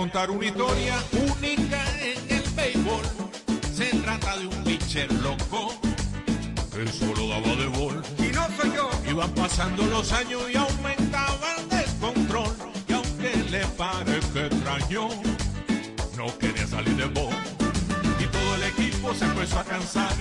contar una historia única en el béisbol. Se trata de un pitcher loco, él solo daba de bol. Y no soy yo. Iban pasando los años y aumentaba el descontrol. Y aunque le parezca extraño, no quería salir de bol. Y todo el equipo se empezó a cansar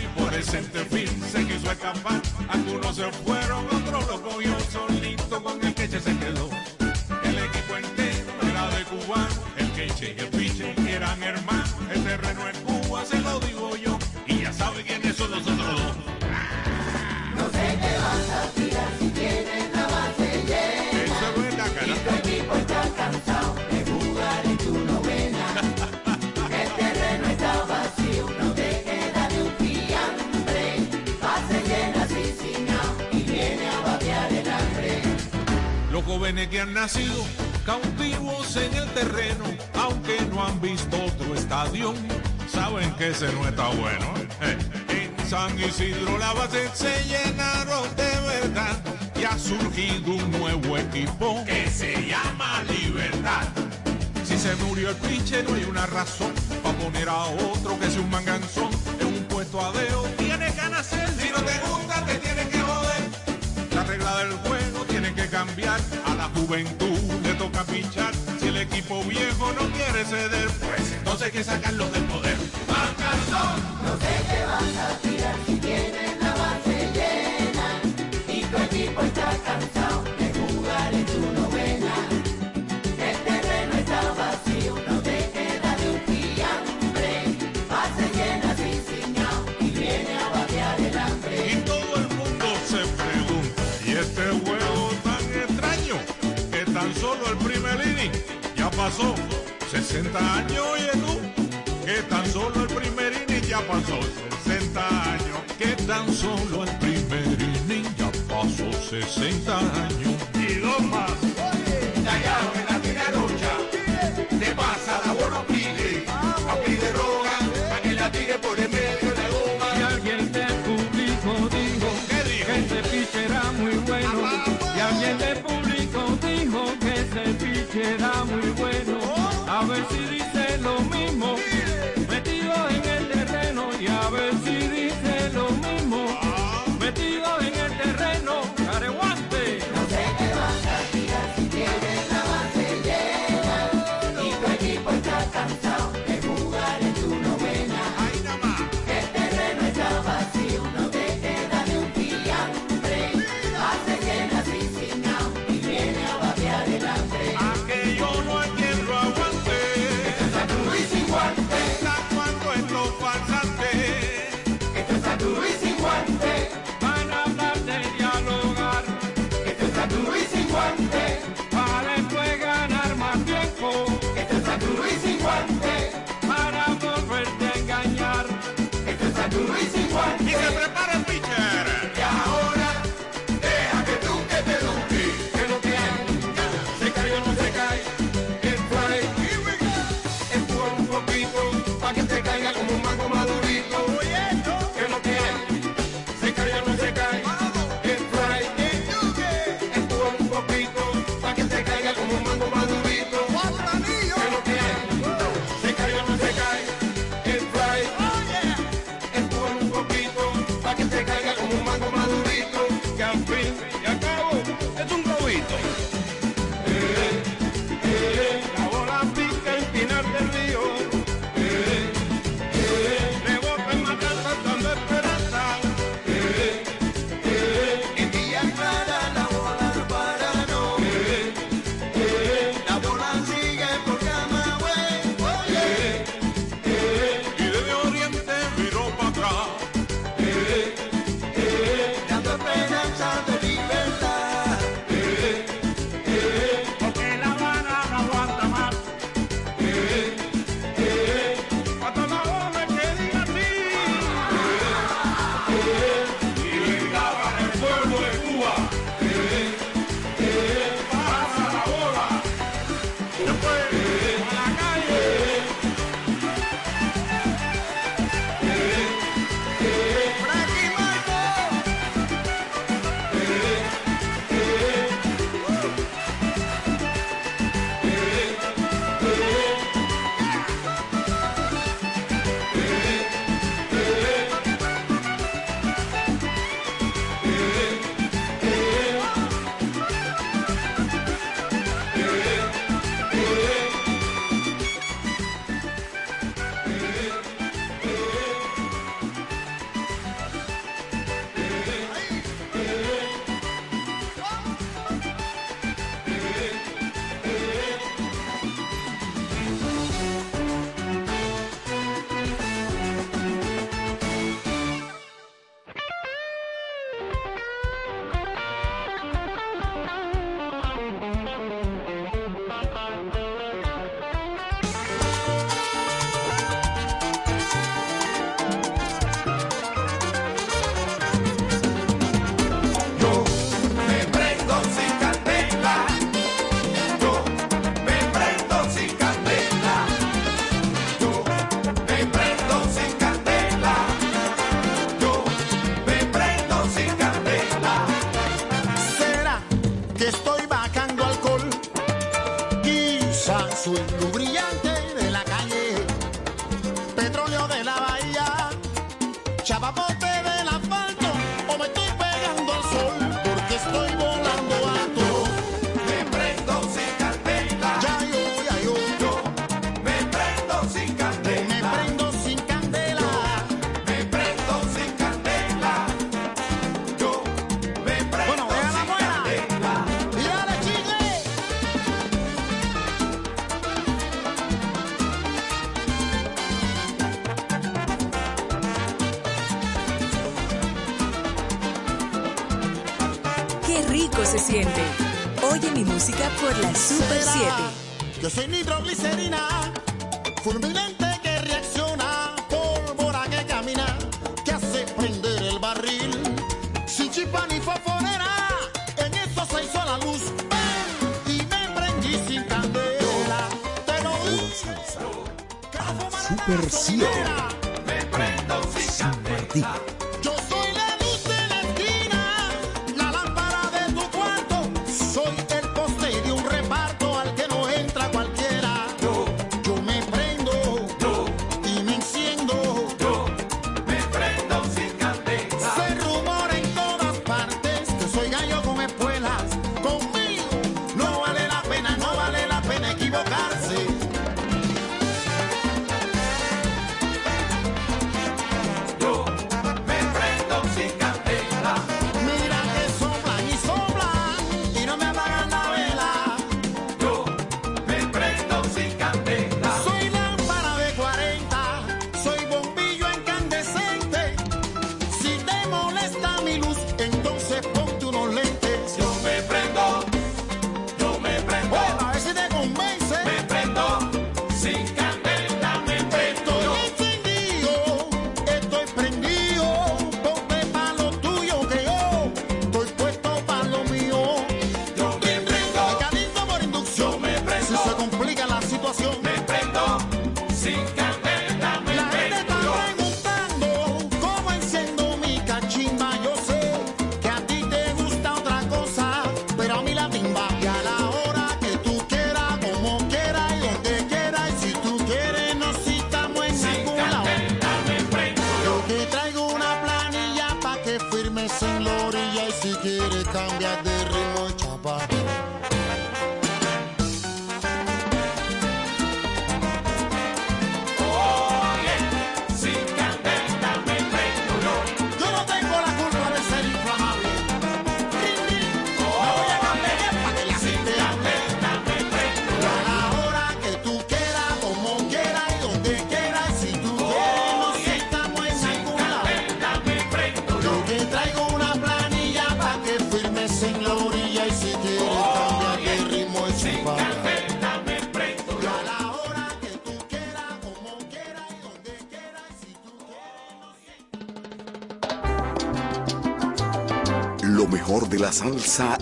jóvenes que han nacido cautivos en el terreno, aunque no han visto otro estadio, saben que ese no está bueno. ¿eh? Eh, en San Isidro la base se llenaron de verdad y ha surgido un nuevo equipo que se llama Libertad. Si se murió el pinche no hay una razón para poner a otro que sea un manganzón en un puesto a dedo. Tiene que nacer, si no te gusta te tienes que joder. La regla del juego tiene que cambiar juventud le toca pichar. Si el equipo viejo no quiere ceder, pues entonces hay que sacarlo del poder. Marcazón, no sé qué vas a tirar. Lenny, ya pasó 60 años, oye tú, que tan solo el primer inning ya pasó 60 años, que tan solo el primer inning ya pasó 60 años. Y dos más, oye, ya, ya,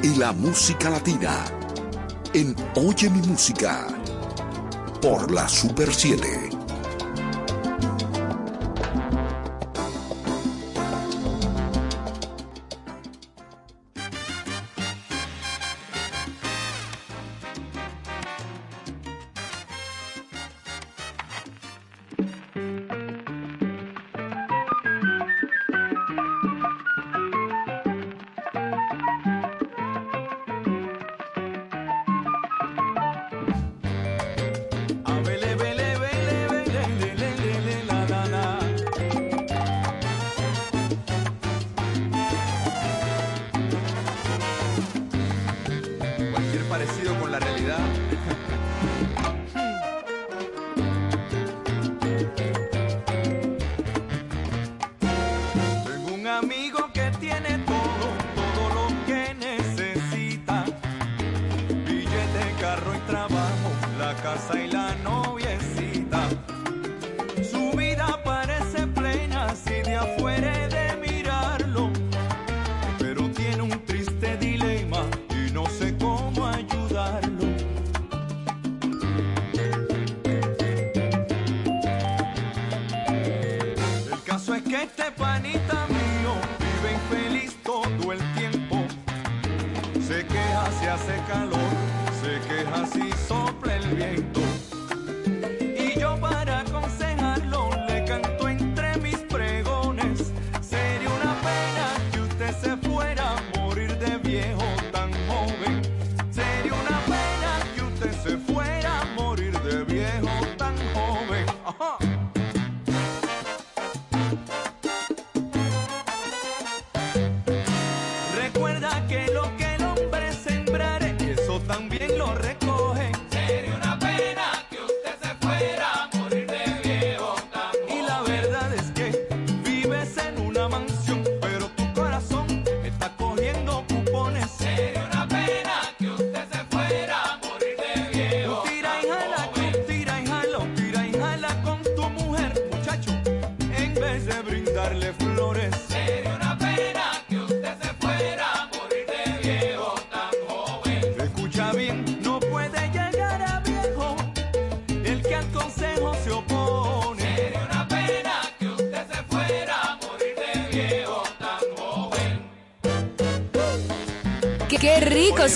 y la música latina en Oye mi música por la Super 7.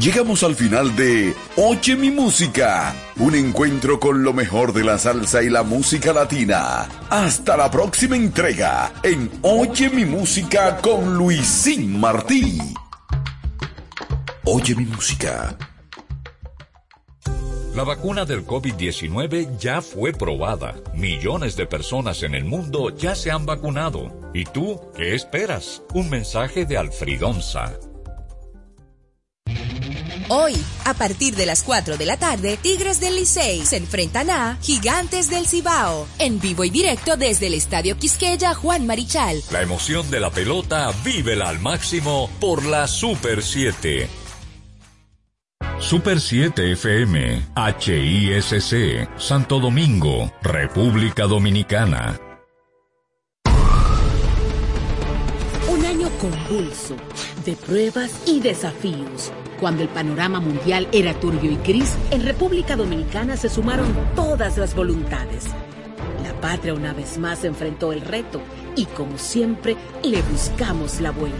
Llegamos al final de Oye mi música, un encuentro con lo mejor de la salsa y la música latina. Hasta la próxima entrega en Oye mi música con Luisín Martí. Oye mi música. La vacuna del COVID-19 ya fue probada. Millones de personas en el mundo ya se han vacunado. ¿Y tú qué esperas? Un mensaje de Alfridonza. Hoy, a partir de las 4 de la tarde, Tigres del Licey se enfrentan a Gigantes del Cibao, en vivo y directo desde el Estadio Quisqueya Juan Marichal. La emoción de la pelota vívela al máximo por la Super 7. Super 7 FM, HISC, Santo Domingo, República Dominicana. Un año convulso de pruebas y desafíos. Cuando el panorama mundial era turbio y gris, en República Dominicana se sumaron todas las voluntades. La patria una vez más enfrentó el reto y como siempre le buscamos la vuelta.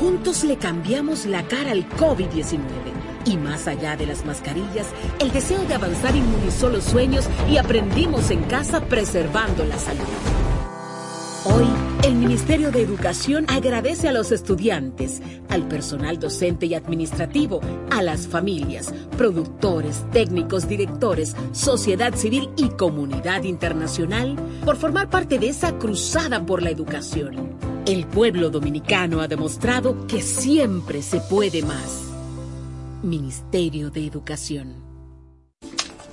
Juntos le cambiamos la cara al COVID-19 y más allá de las mascarillas, el deseo de avanzar inmunizó los sueños y aprendimos en casa preservando la salud. Hoy, el Ministerio de Educación agradece a los estudiantes, al personal docente y administrativo, a las familias, productores, técnicos, directores, sociedad civil y comunidad internacional por formar parte de esa cruzada por la educación. El pueblo dominicano ha demostrado que siempre se puede más. Ministerio de Educación.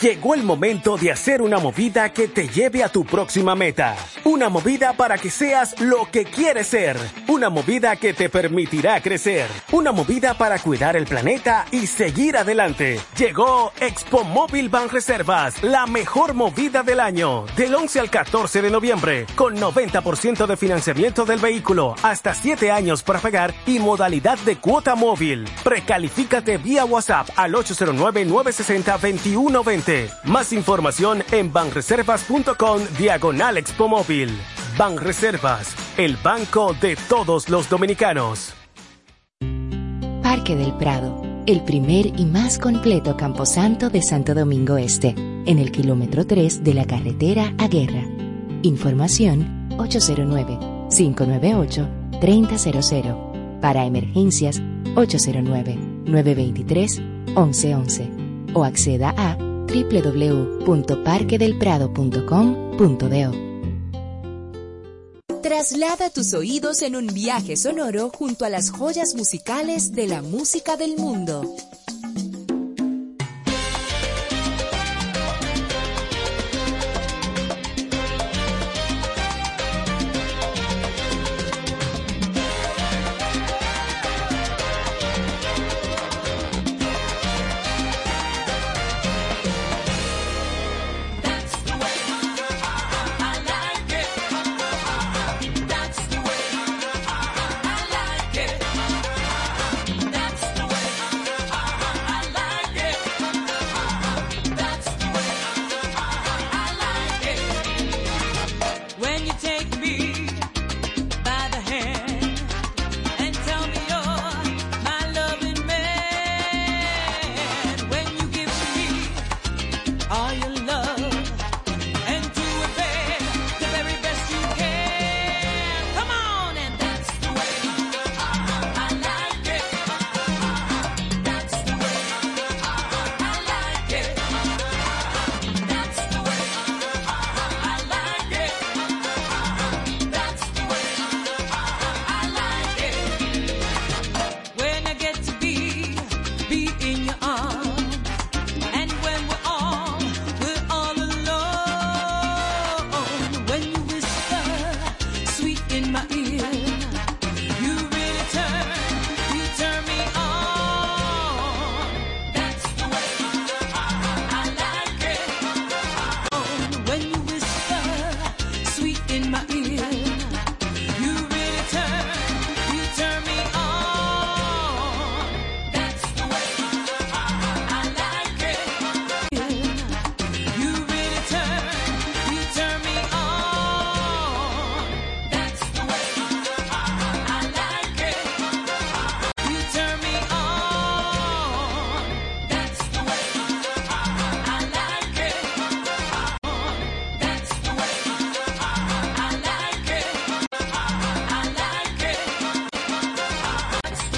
Llegó el momento de hacer una movida que te lleve a tu próxima meta. Una movida para que seas lo que quieres ser. Una movida que te permitirá crecer. Una movida para cuidar el planeta y seguir adelante. Llegó Expo Móvil Ban Reservas, la mejor movida del año. Del 11 al 14 de noviembre, con 90% de financiamiento del vehículo, hasta 7 años para pagar y modalidad de cuota móvil. Precalifícate vía WhatsApp al 809-960-2120. Más información en banreservas.com diagonal Expo Móvil. Banreservas, el banco de todos los dominicanos. Parque del Prado, el primer y más completo camposanto de Santo Domingo Este, en el kilómetro 3 de la carretera a Guerra. Información 809-598-3000. Para emergencias 809-923-1111. O acceda a www.parquedelprado.com.do. Traslada tus oídos en un viaje sonoro junto a las joyas musicales de la música del mundo.